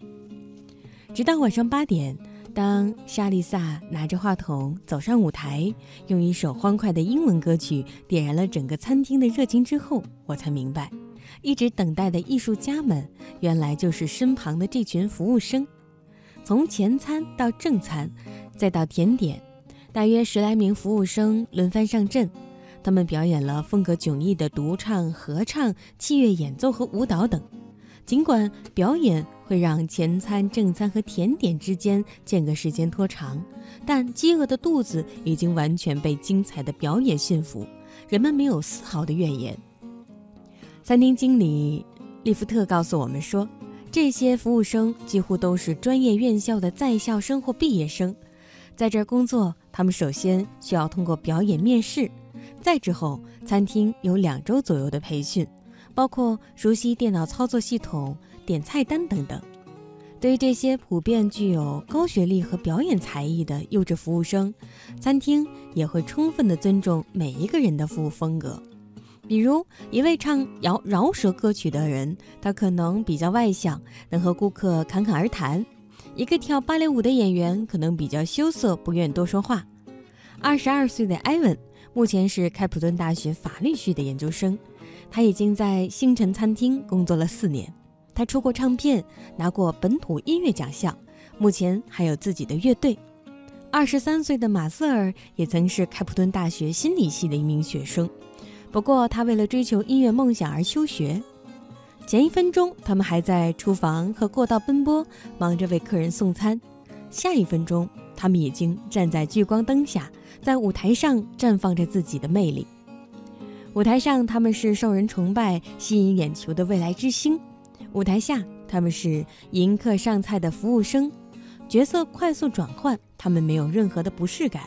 直到晚上八点，当莎莉萨拿着话筒走上舞台，用一首欢快的英文歌曲点燃了整个餐厅的热情之后，我才明白。一直等待的艺术家们，原来就是身旁的这群服务生。从前餐到正餐，再到甜点，大约十来名服务生轮番上阵。他们表演了风格迥异的独唱、合唱、器乐演奏和舞蹈等。尽管表演会让前餐、正餐和甜点之间间隔时间拖长，但饥饿的肚子已经完全被精彩的表演驯服，人们没有丝毫的怨言。餐厅经理利夫特告诉我们说，这些服务生几乎都是专业院校的在校生或毕业生，在这儿工作，他们首先需要通过表演面试，再之后，餐厅有两周左右的培训，包括熟悉电脑操作系统、点菜单等等。对于这些普遍具有高学历和表演才艺的优质服务生，餐厅也会充分的尊重每一个人的服务风格。比如一位唱饶饶舌歌曲的人，他可能比较外向，能和顾客侃侃而谈；一个跳芭蕾舞的演员可能比较羞涩，不愿多说话。二十二岁的埃文目前是开普敦大学法律系的研究生，他已经在星辰餐厅工作了四年。他出过唱片，拿过本土音乐奖项，目前还有自己的乐队。二十三岁的马瑟尔也曾是开普敦大学心理系的一名学生，不过他为了追求音乐梦想而休学。前一分钟，他们还在厨房和过道奔波，忙着为客人送餐；下一分钟，他们已经站在聚光灯下，在舞台上绽放着自己的魅力。舞台上，他们是受人崇拜、吸引眼球的未来之星；舞台下，他们是迎客上菜的服务生。角色快速转换，他们没有任何的不适感。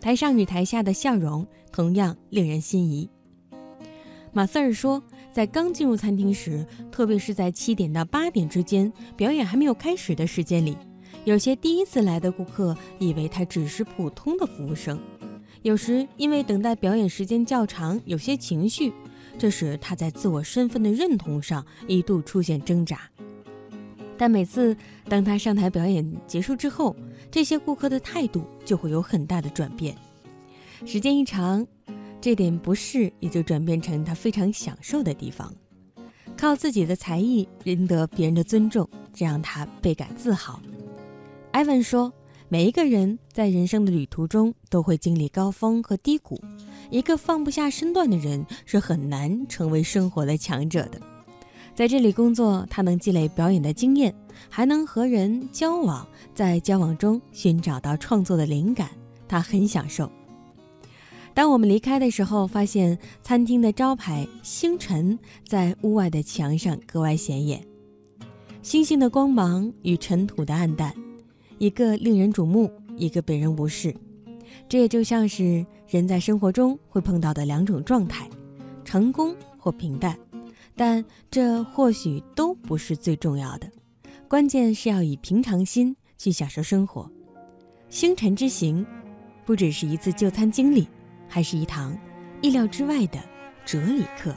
台上与台下的笑容同样令人心仪。马瑟尔说，在刚进入餐厅时，特别是在七点到八点之间，表演还没有开始的时间里，有些第一次来的顾客以为他只是普通的服务生。有时因为等待表演时间较长，有些情绪，这使他在自我身份的认同上一度出现挣扎。但每次当他上台表演结束之后，这些顾客的态度就会有很大的转变。时间一长，这点不适也就转变成他非常享受的地方。靠自己的才艺赢得别人的尊重，这让他倍感自豪。艾文说。每一个人在人生的旅途中都会经历高峰和低谷，一个放不下身段的人是很难成为生活的强者的。在这里工作，他能积累表演的经验，还能和人交往，在交往中寻找到创作的灵感，他很享受。当我们离开的时候，发现餐厅的招牌“星辰”在屋外的墙上格外显眼，星星的光芒与尘土的暗淡。一个令人瞩目，一个被人无视，这也就像是人在生活中会碰到的两种状态：成功或平淡。但这或许都不是最重要的，关键是要以平常心去享受生活。星辰之行，不只是一次就餐经历，还是一堂意料之外的哲理课。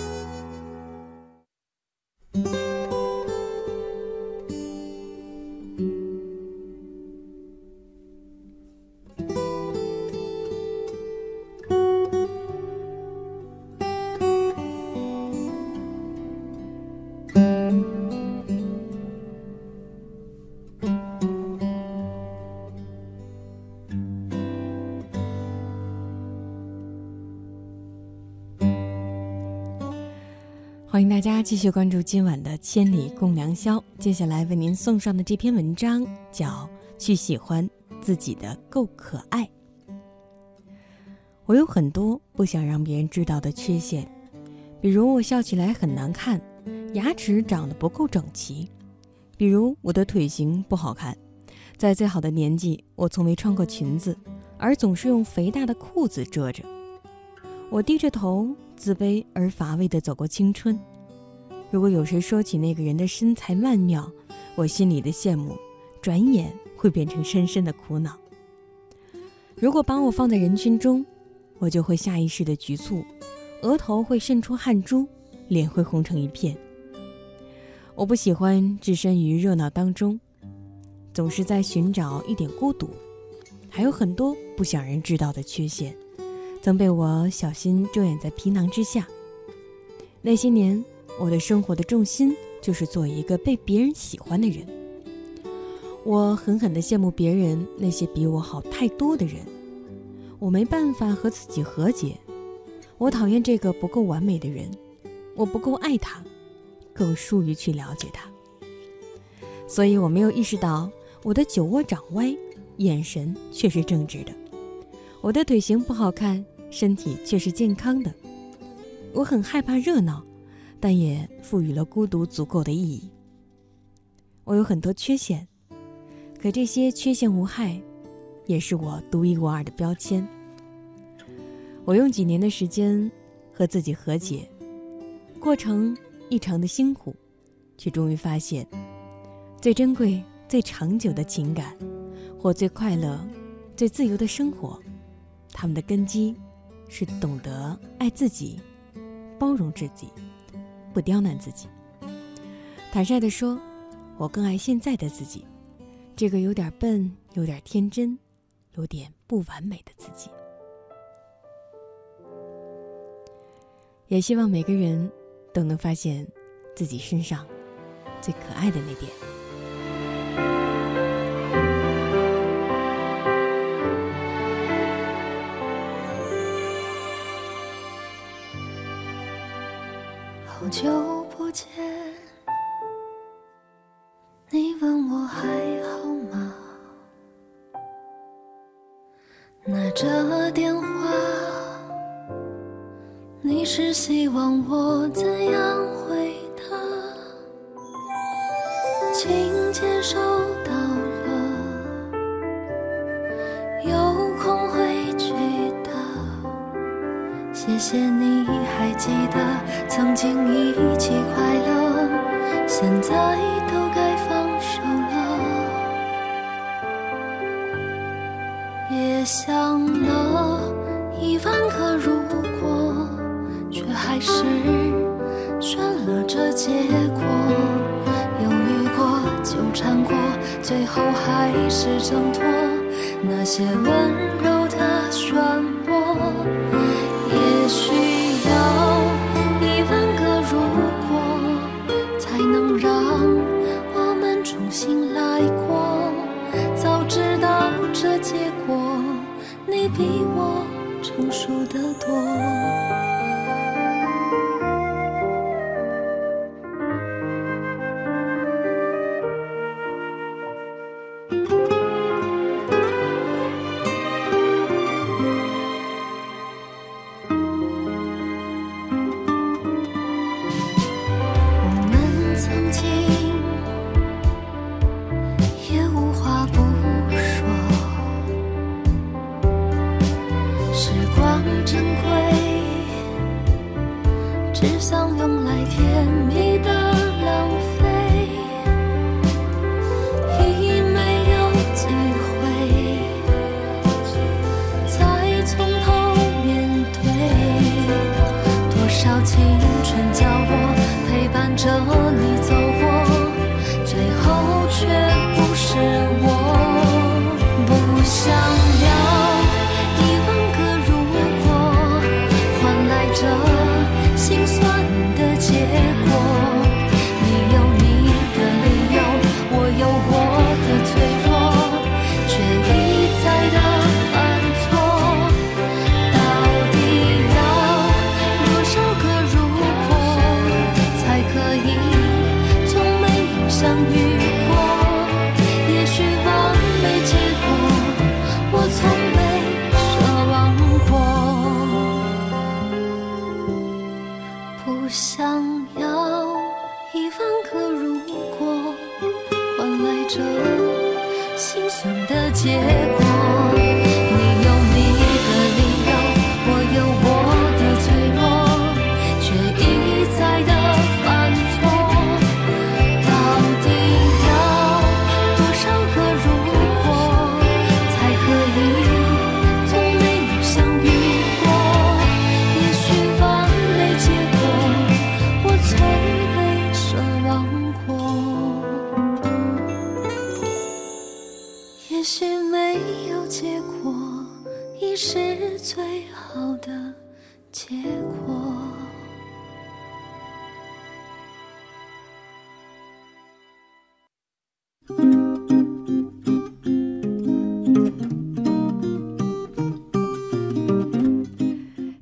继续关注今晚的《千里共良宵》。接下来为您送上的这篇文章叫《去喜欢自己的够可爱》。我有很多不想让别人知道的缺陷，比如我笑起来很难看，牙齿长得不够整齐；比如我的腿型不好看，在最好的年纪，我从没穿过裙子，而总是用肥大的裤子遮着。我低着头，自卑而乏味地走过青春。如果有谁说起那个人的身材曼妙，我心里的羡慕，转眼会变成深深的苦恼。如果把我放在人群中，我就会下意识的局促，额头会渗出汗珠，脸会红成一片。我不喜欢置身于热闹当中，总是在寻找一点孤独，还有很多不想人知道的缺陷。曾被我小心遮掩在皮囊之下。那些年，我的生活的重心就是做一个被别人喜欢的人。我狠狠地羡慕别人那些比我好太多的人，我没办法和自己和解。我讨厌这个不够完美的人，我不够爱他，更疏于去了解他。所以我没有意识到我的酒窝长歪，眼神却是正直的。我的腿型不好看，身体却是健康的。我很害怕热闹，但也赋予了孤独足够的意义。我有很多缺陷，可这些缺陷无害，也是我独一无二的标签。我用几年的时间和自己和解，过程异常的辛苦，却终于发现，最珍贵、最长久的情感，或最快乐、最自由的生活。他们的根基是懂得爱自己，包容自己，不刁难自己。坦率地说，我更爱现在的自己，这个有点笨、有点天真、有点不完美的自己。也希望每个人都能发现自己身上最可爱的那点。
久不见，你问我还好吗？拿着电话，你是希望我怎样回答？请接收到了，有空会去的。谢谢你还记得曾经一起快乐，现在都该放手了。也想了一万个如果，却还是选了这结果。犹豫过，纠缠过，最后还是挣脱那些温柔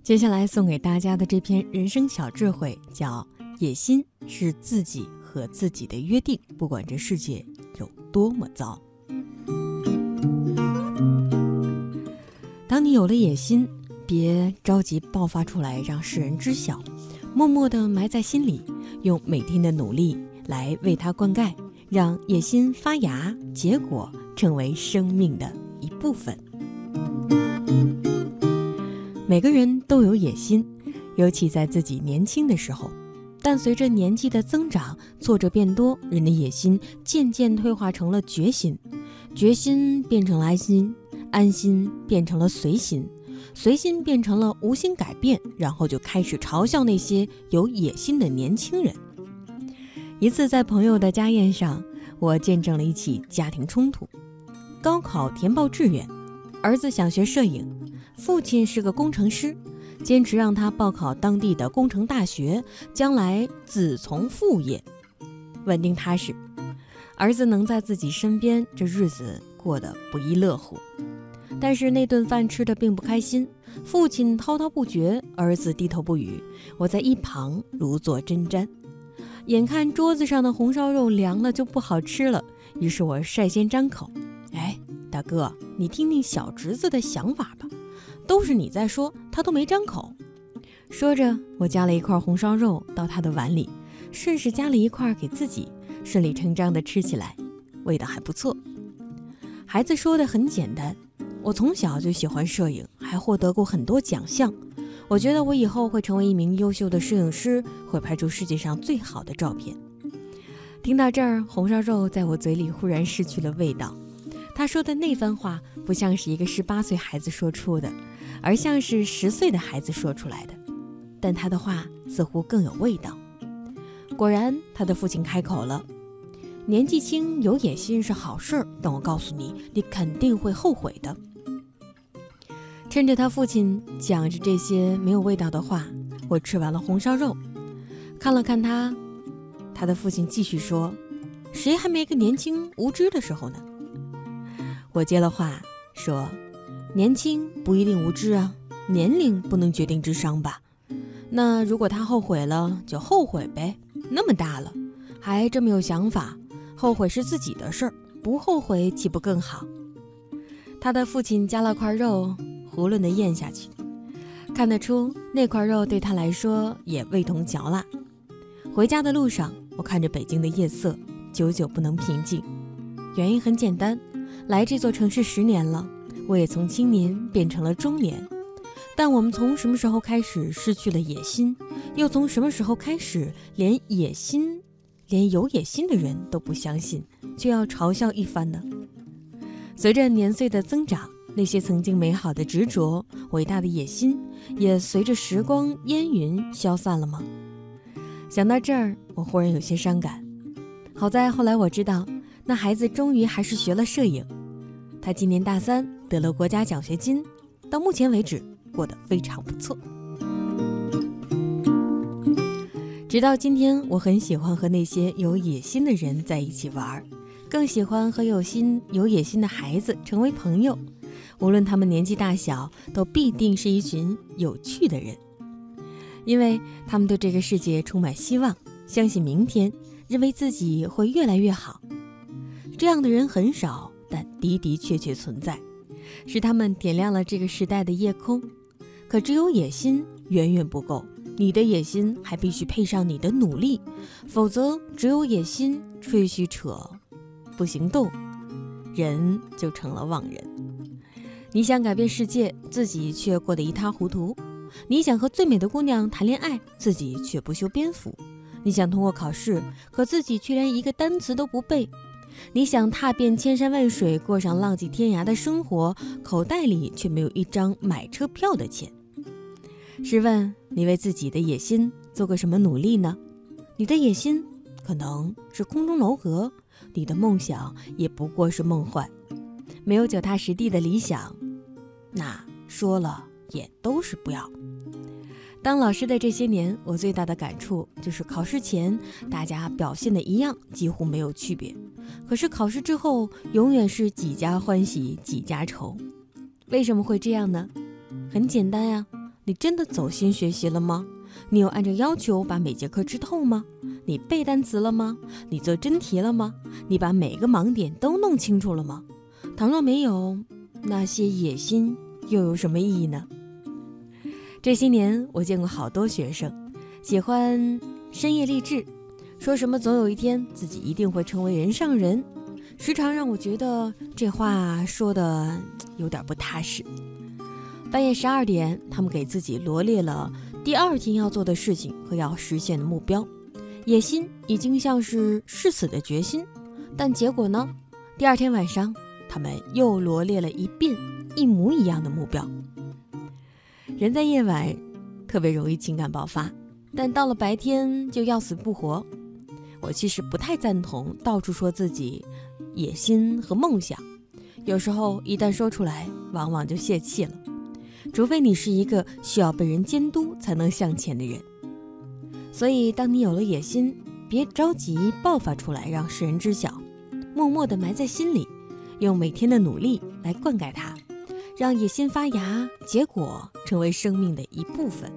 接下来送给大家的这篇人生小智慧叫“野心是自己和自己的约定，不管这世界有多么糟”。当你有了野心，别着急爆发出来让世人知晓，默默地埋在心里，用每天的努力来为它灌溉，让野心发芽结果，成为生命的一部分。每个人都有野心，尤其在自己年轻的时候。但随着年纪的增长，挫折变多，人的野心渐渐退化成了决心，决心变成了安心，安心变成了随心，随心变成了无心改变，然后就开始嘲笑那些有野心的年轻人。一次在朋友的家宴上，我见证了一起家庭冲突。高考填报志愿，儿子想学摄影。父亲是个工程师，坚持让他报考当地的工程大学，将来子从父业，稳定踏实。儿子能在自己身边，这日子过得不亦乐乎。但是那顿饭吃的并不开心，父亲滔滔不绝，儿子低头不语。我在一旁如坐针毡，眼看桌子上的红烧肉凉了就不好吃了，于是我率先张口：“哎，大哥，你听听小侄子的想法吧。”都是你在说，他都没张口。说着，我夹了一块红烧肉到他的碗里，顺势夹了一块给自己，顺理成章地吃起来，味道还不错。孩子说的很简单，我从小就喜欢摄影，还获得过很多奖项。我觉得我以后会成为一名优秀的摄影师，会拍出世界上最好的照片。听到这儿，红烧肉在我嘴里忽然失去了味道。他说的那番话，不像是一个十八岁孩子说出的。而像是十岁的孩子说出来的，但他的话似乎更有味道。果然，他的父亲开口了：“年纪轻有野心是好事，但我告诉你，你肯定会后悔的。”趁着他父亲讲着这些没有味道的话，我吃完了红烧肉，看了看他，他的父亲继续说：“谁还没个年轻无知的时候呢？”我接了话说。年轻不一定无知啊，年龄不能决定智商吧？那如果他后悔了，就后悔呗。那么大了，还这么有想法，后悔是自己的事儿，不后悔岂不更好？他的父亲夹了块肉，囫囵地咽下去，看得出那块肉对他来说也味同嚼蜡。回家的路上，我看着北京的夜色，久久不能平静。原因很简单，来这座城市十年了。我也从青年变成了中年，但我们从什么时候开始失去了野心？又从什么时候开始连野心、连有野心的人都不相信，就要嘲笑一番呢？随着年岁的增长，那些曾经美好的执着、伟大的野心，也随着时光烟云消散了吗？想到这儿，我忽然有些伤感。好在后来我知道，那孩子终于还是学了摄影。他今年大三，得了国家奖学金，到目前为止过得非常不错。直到今天，我很喜欢和那些有野心的人在一起玩儿，更喜欢和有心、有野心的孩子成为朋友。无论他们年纪大小，都必定是一群有趣的人，因为他们对这个世界充满希望，相信明天，认为自己会越来越好。这样的人很少，但的的确确存在，是他们点亮了这个时代的夜空。可只有野心远远不够，你的野心还必须配上你的努力，否则只有野心吹嘘扯，不行动，人就成了妄人。你想改变世界，自己却过得一塌糊涂；你想和最美的姑娘谈恋爱，自己却不修边幅；你想通过考试，可自己却连一个单词都不背。你想踏遍千山万水，过上浪迹天涯的生活，口袋里却没有一张买车票的钱。试问，你为自己的野心做过什么努力呢？你的野心可能是空中楼阁，你的梦想也不过是梦幻，没有脚踏实地的理想，那说了也都是不要。当老师的这些年，我最大的感触就是考试前大家表现的一样，几乎没有区别。可是考试之后，永远是几家欢喜几家愁。为什么会这样呢？很简单呀，你真的走心学习了吗？你有按照要求把每节课吃透吗？你背单词了吗？你做真题了吗？你把每个盲点都弄清楚了吗？倘若没有，那些野心又有什么意义呢？这些年，我见过好多学生喜欢深夜励志，说什么总有一天自己一定会成为人上人，时常让我觉得这话说的有点不踏实。半夜十二点，他们给自己罗列了第二天要做的事情和要实现的目标，野心已经像是誓死的决心，但结果呢？第二天晚上，他们又罗列了一遍一模一样的目标。人在夜晚特别容易情感爆发，但到了白天就要死不活。我其实不太赞同到处说自己野心和梦想，有时候一旦说出来，往往就泄气了。除非你是一个需要被人监督才能向前的人。所以，当你有了野心，别着急爆发出来让世人知晓，默默地埋在心里，用每天的努力来灌溉它。让野心发芽结果，成为生命的一部分。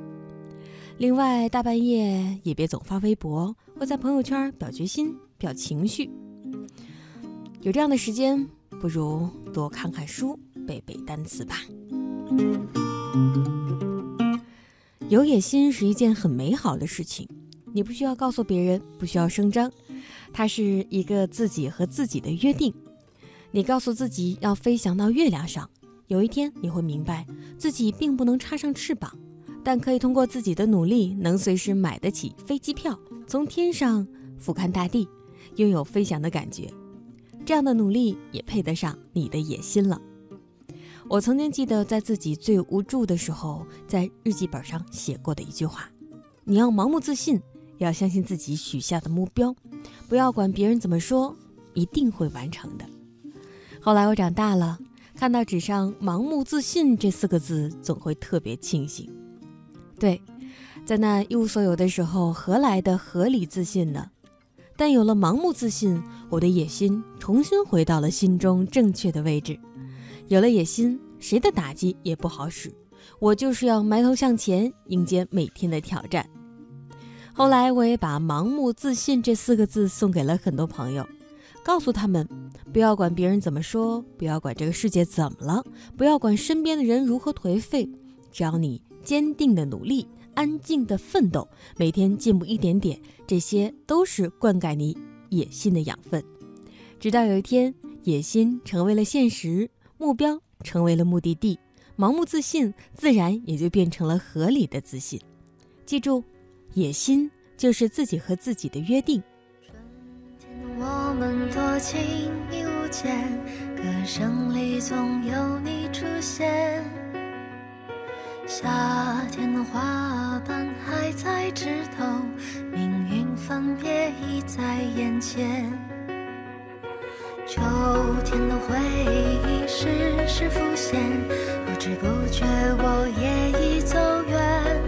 另外，大半夜也别总发微博或在朋友圈表决心、表情绪。有这样的时间，不如多看看书、背背单词吧。有野心是一件很美好的事情，你不需要告诉别人，不需要声张，它是一个自己和自己的约定。你告诉自己要飞翔到月亮上。有一天你会明白，自己并不能插上翅膀，但可以通过自己的努力，能随时买得起飞机票，从天上俯瞰大地，拥有飞翔的感觉。这样的努力也配得上你的野心了。我曾经记得，在自己最无助的时候，在日记本上写过的一句话：你要盲目自信，要相信自己许下的目标，不要管别人怎么说，一定会完成的。后来我长大了。看到纸上“盲目自信”这四个字，总会特别庆幸。对，在那一无所有的时候，何来的合理自信呢？但有了盲目自信，我的野心重新回到了心中正确的位置。有了野心，谁的打击也不好使。我就是要埋头向前，迎接每天的挑战。后来，我也把“盲目自信”这四个字送给了很多朋友。告诉他们，不要管别人怎么说，不要管这个世界怎么了，不要管身边的人如何颓废，只要你坚定的努力，安静的奋斗，每天进步一点点，这些都是灌溉你野心的养分。直到有一天，野心成为了现实，目标成为了目的地，盲目自信自然也就变成了合理的自信。记住，野心就是自己和自己的约定。
我们多情亦无间，歌声里总有你出现。夏天的花瓣还在枝头，命运分别已在眼前。秋天的回忆时时浮现，不知不觉我也已走远。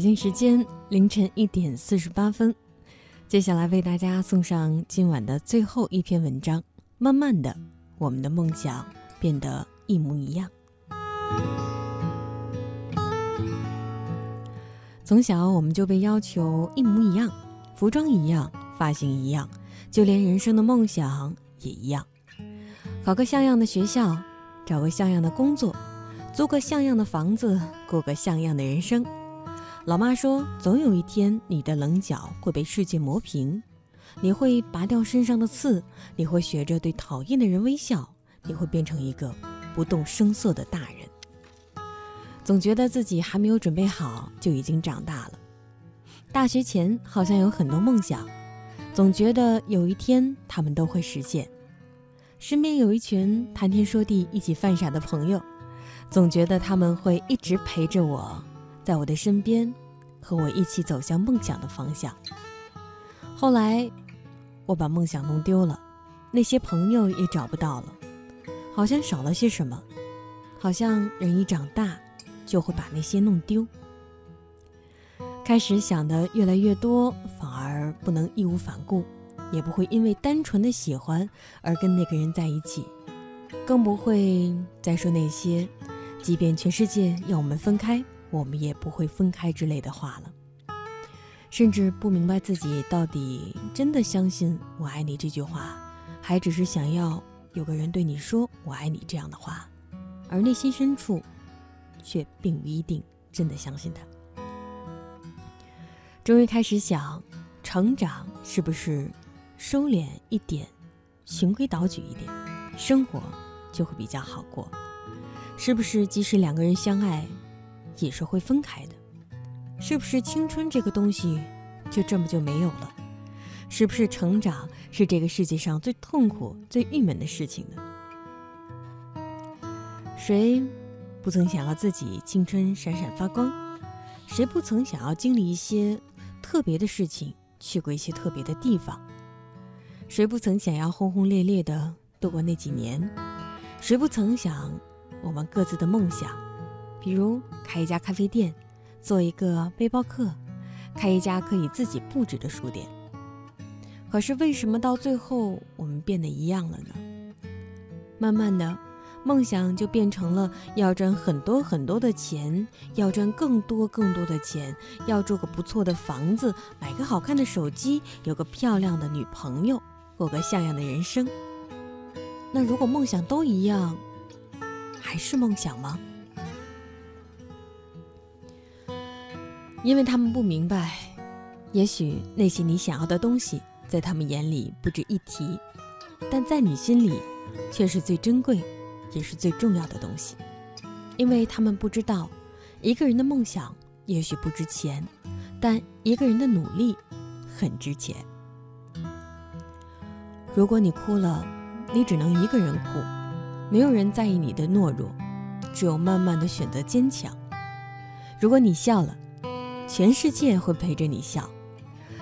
北京时间凌晨一点四十八分，接下来为大家送上今晚的最后一篇文章。慢慢的，我们的梦想变得一模一样。从小我们就被要求一模一样，服装一样，发型一样，就连人生的梦想也一样。考个像样的学校，找个像样的工作，租个像样的房子，过个像样的人生。老妈说，总有一天你的棱角会被世界磨平，你会拔掉身上的刺，你会学着对讨厌的人微笑，你会变成一个不动声色的大人。总觉得自己还没有准备好，就已经长大了。大学前好像有很多梦想，总觉得有一天他们都会实现。身边有一群谈天说地、一起犯傻的朋友，总觉得他们会一直陪着我。在我的身边，和我一起走向梦想的方向。后来，我把梦想弄丢了，那些朋友也找不到了，好像少了些什么，好像人一长大就会把那些弄丢。开始想的越来越多，反而不能义无反顾，也不会因为单纯的喜欢而跟那个人在一起，更不会再说那些，即便全世界要我们分开。我们也不会分开之类的话了。甚至不明白自己到底真的相信“我爱你”这句话，还只是想要有个人对你说“我爱你”这样的话，而内心深处却并不一定真的相信他。终于开始想，成长是不是收敛一点，循规蹈矩一点，生活就会比较好过？是不是即使两个人相爱，也是会分开的？是不是青春这个东西就这么就没有了？是不是成长是这个世界上最痛苦、最郁闷的事情呢？谁不曾想要自己青春闪闪发光？谁不曾想要经历一些特别的事情，去过一些特别的地方？谁不曾想要轰轰烈烈的度过那几年？谁不曾想我们各自的梦想，比如开一家咖啡店？做一个背包客，开一家可以自己布置的书店。可是为什么到最后我们变得一样了呢？慢慢的，梦想就变成了要赚很多很多的钱，要赚更多更多的钱，要住个不错的房子，买个好看的手机，有个漂亮的女朋友，过个像样的人生。那如果梦想都一样，还是梦想吗？因为他们不明白，也许那些你想要的东西，在他们眼里不值一提，但在你心里，却是最珍贵，也是最重要的东西。因为他们不知道，一个人的梦想也许不值钱，但一个人的努力很值钱。如果你哭了，你只能一个人哭，没有人在意你的懦弱，只有慢慢的选择坚强。如果你笑了，全世界会陪着你笑，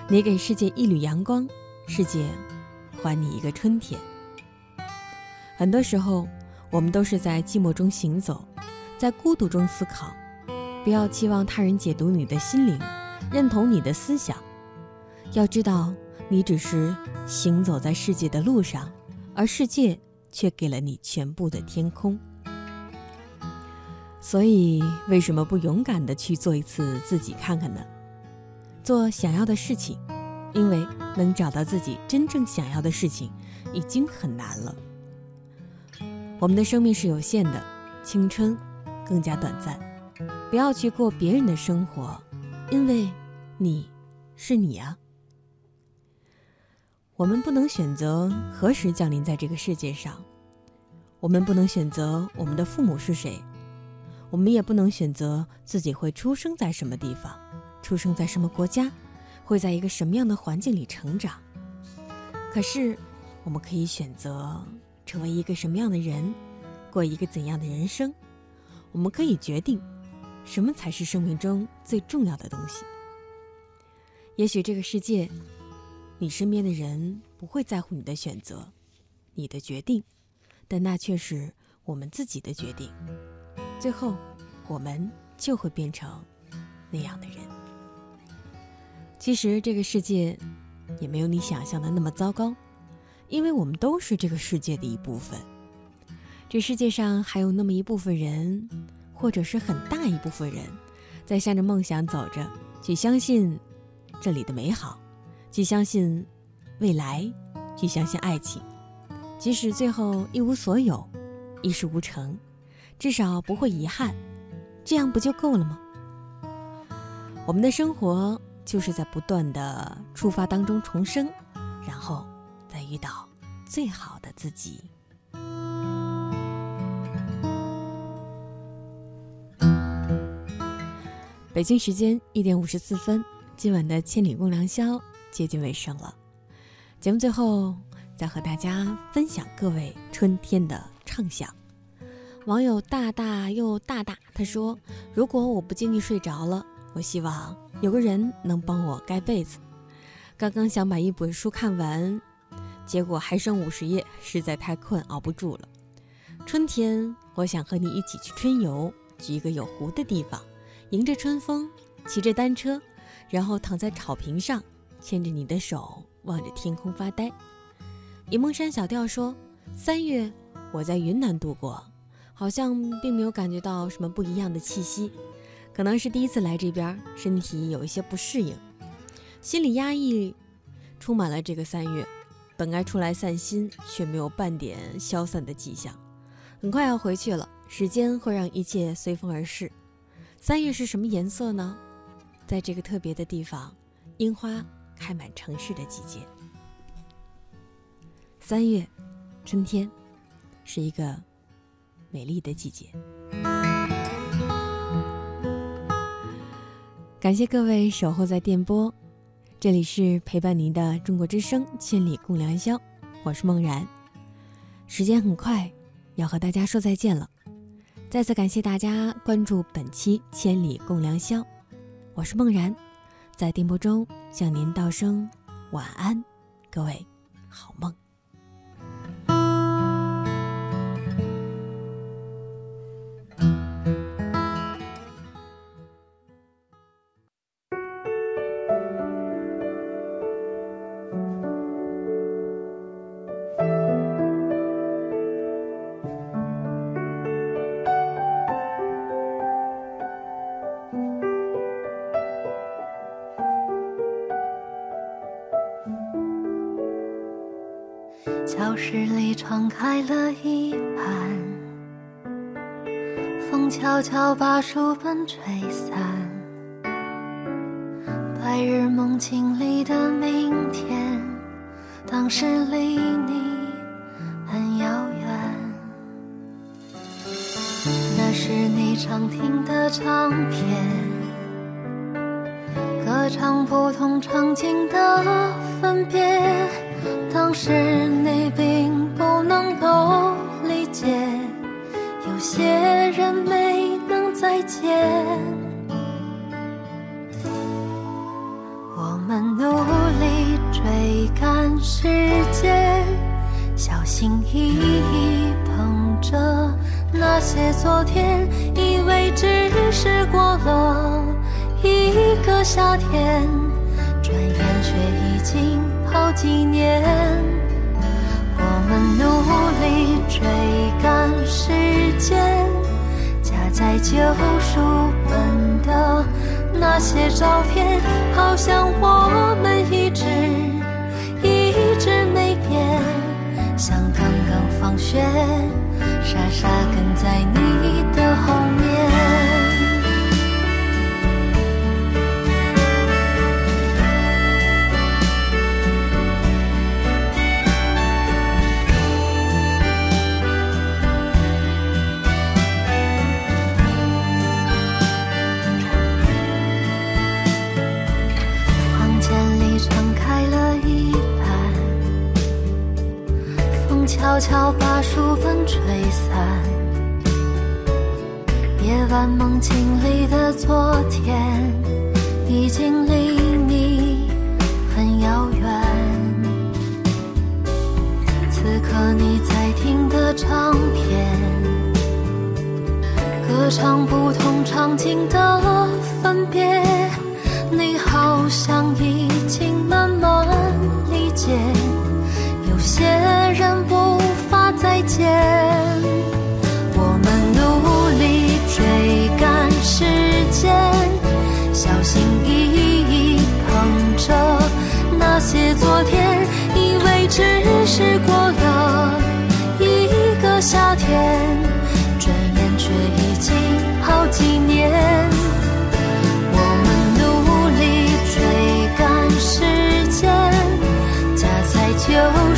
你给世界一缕阳光，世界还你一个春天。很多时候，我们都是在寂寞中行走，在孤独中思考。不要期望他人解读你的心灵，认同你的思想。要知道，你只是行走在世界的路上，而世界却给了你全部的天空。所以，为什么不勇敢的去做一次自己看看呢？做想要的事情，因为能找到自己真正想要的事情，已经很难了。我们的生命是有限的，青春更加短暂。不要去过别人的生活，因为你是你啊。我们不能选择何时降临在这个世界上，我们不能选择我们的父母是谁。我们也不能选择自己会出生在什么地方，出生在什么国家，会在一个什么样的环境里成长。可是，我们可以选择成为一个什么样的人，过一个怎样的人生。我们可以决定，什么才是生命中最重要的东西。也许这个世界，你身边的人不会在乎你的选择，你的决定，但那却是我们自己的决定。最后，我们就会变成那样的人。其实这个世界也没有你想象的那么糟糕，因为我们都是这个世界的一部分。这世界上还有那么一部分人，或者是很大一部分人，在向着梦想走着，去相信这里的美好，去相信未来，去相信爱情，即使最后一无所有，一事无成。至少不会遗憾，这样不就够了吗？我们的生活就是在不断的出发当中重生，然后再遇到最好的自己。北京时间一点五十四分，今晚的《千里共良宵》接近尾声了。节目最后，再和大家分享各位春天的畅想。网友大大又大大，他说：“如果我不经意睡着了，我希望有个人能帮我盖被子。刚刚想把一本书看完，结果还剩五十页，实在太困，熬不住了。春天，我想和你一起去春游，去一个有湖的地方，迎着春风，骑着单车，然后躺在草坪上，牵着你的手，望着天空发呆。”沂蒙山小调说：“三月，我在云南度过。”好像并没有感觉到什么不一样的气息，可能是第一次来这边，身体有一些不适应，心里压抑，充满了这个三月。本该出来散心，却没有半点消散的迹象。很快要回去了，时间会让一切随风而逝。三月是什么颜色呢？在这个特别的地方，樱花开满城市的季节。三月，春天，是一个美丽的季节。感谢各位守候在电波。这里是陪伴您的中国之声《千里共良宵》，我是梦然。时间很快，要和大家说再见了。再次感谢大家关注本期《千里共良宵》，我是梦然，在电波中向您道声晚安，各位好梦。
教室里窗开了一半，风悄悄把书本吹散。白日梦境里的明天，当时离你很遥远。那是你常听的唱片，歌唱不同场景的分别。当时你并不能够理解，有些人没能再见。我们努力追赶时间，小心翼翼捧着那些昨天，以为只是过了一个夏天，几年，我们努力追赶时间，夹在旧书本的那些照片，好像我们一直一直没变，像刚刚放学，傻傻跟在你的后面。悄悄把书本吹散，夜晚梦境里的昨天，已经离你很遥远。此刻你在听的唱片，歌唱不同场景的分别，你好像已经慢慢理解，间我们努力追赶时间小心翼翼捧着那些昨天以为只是过了一个夏天转眼却已经好几年我们努力追赶时间夹在就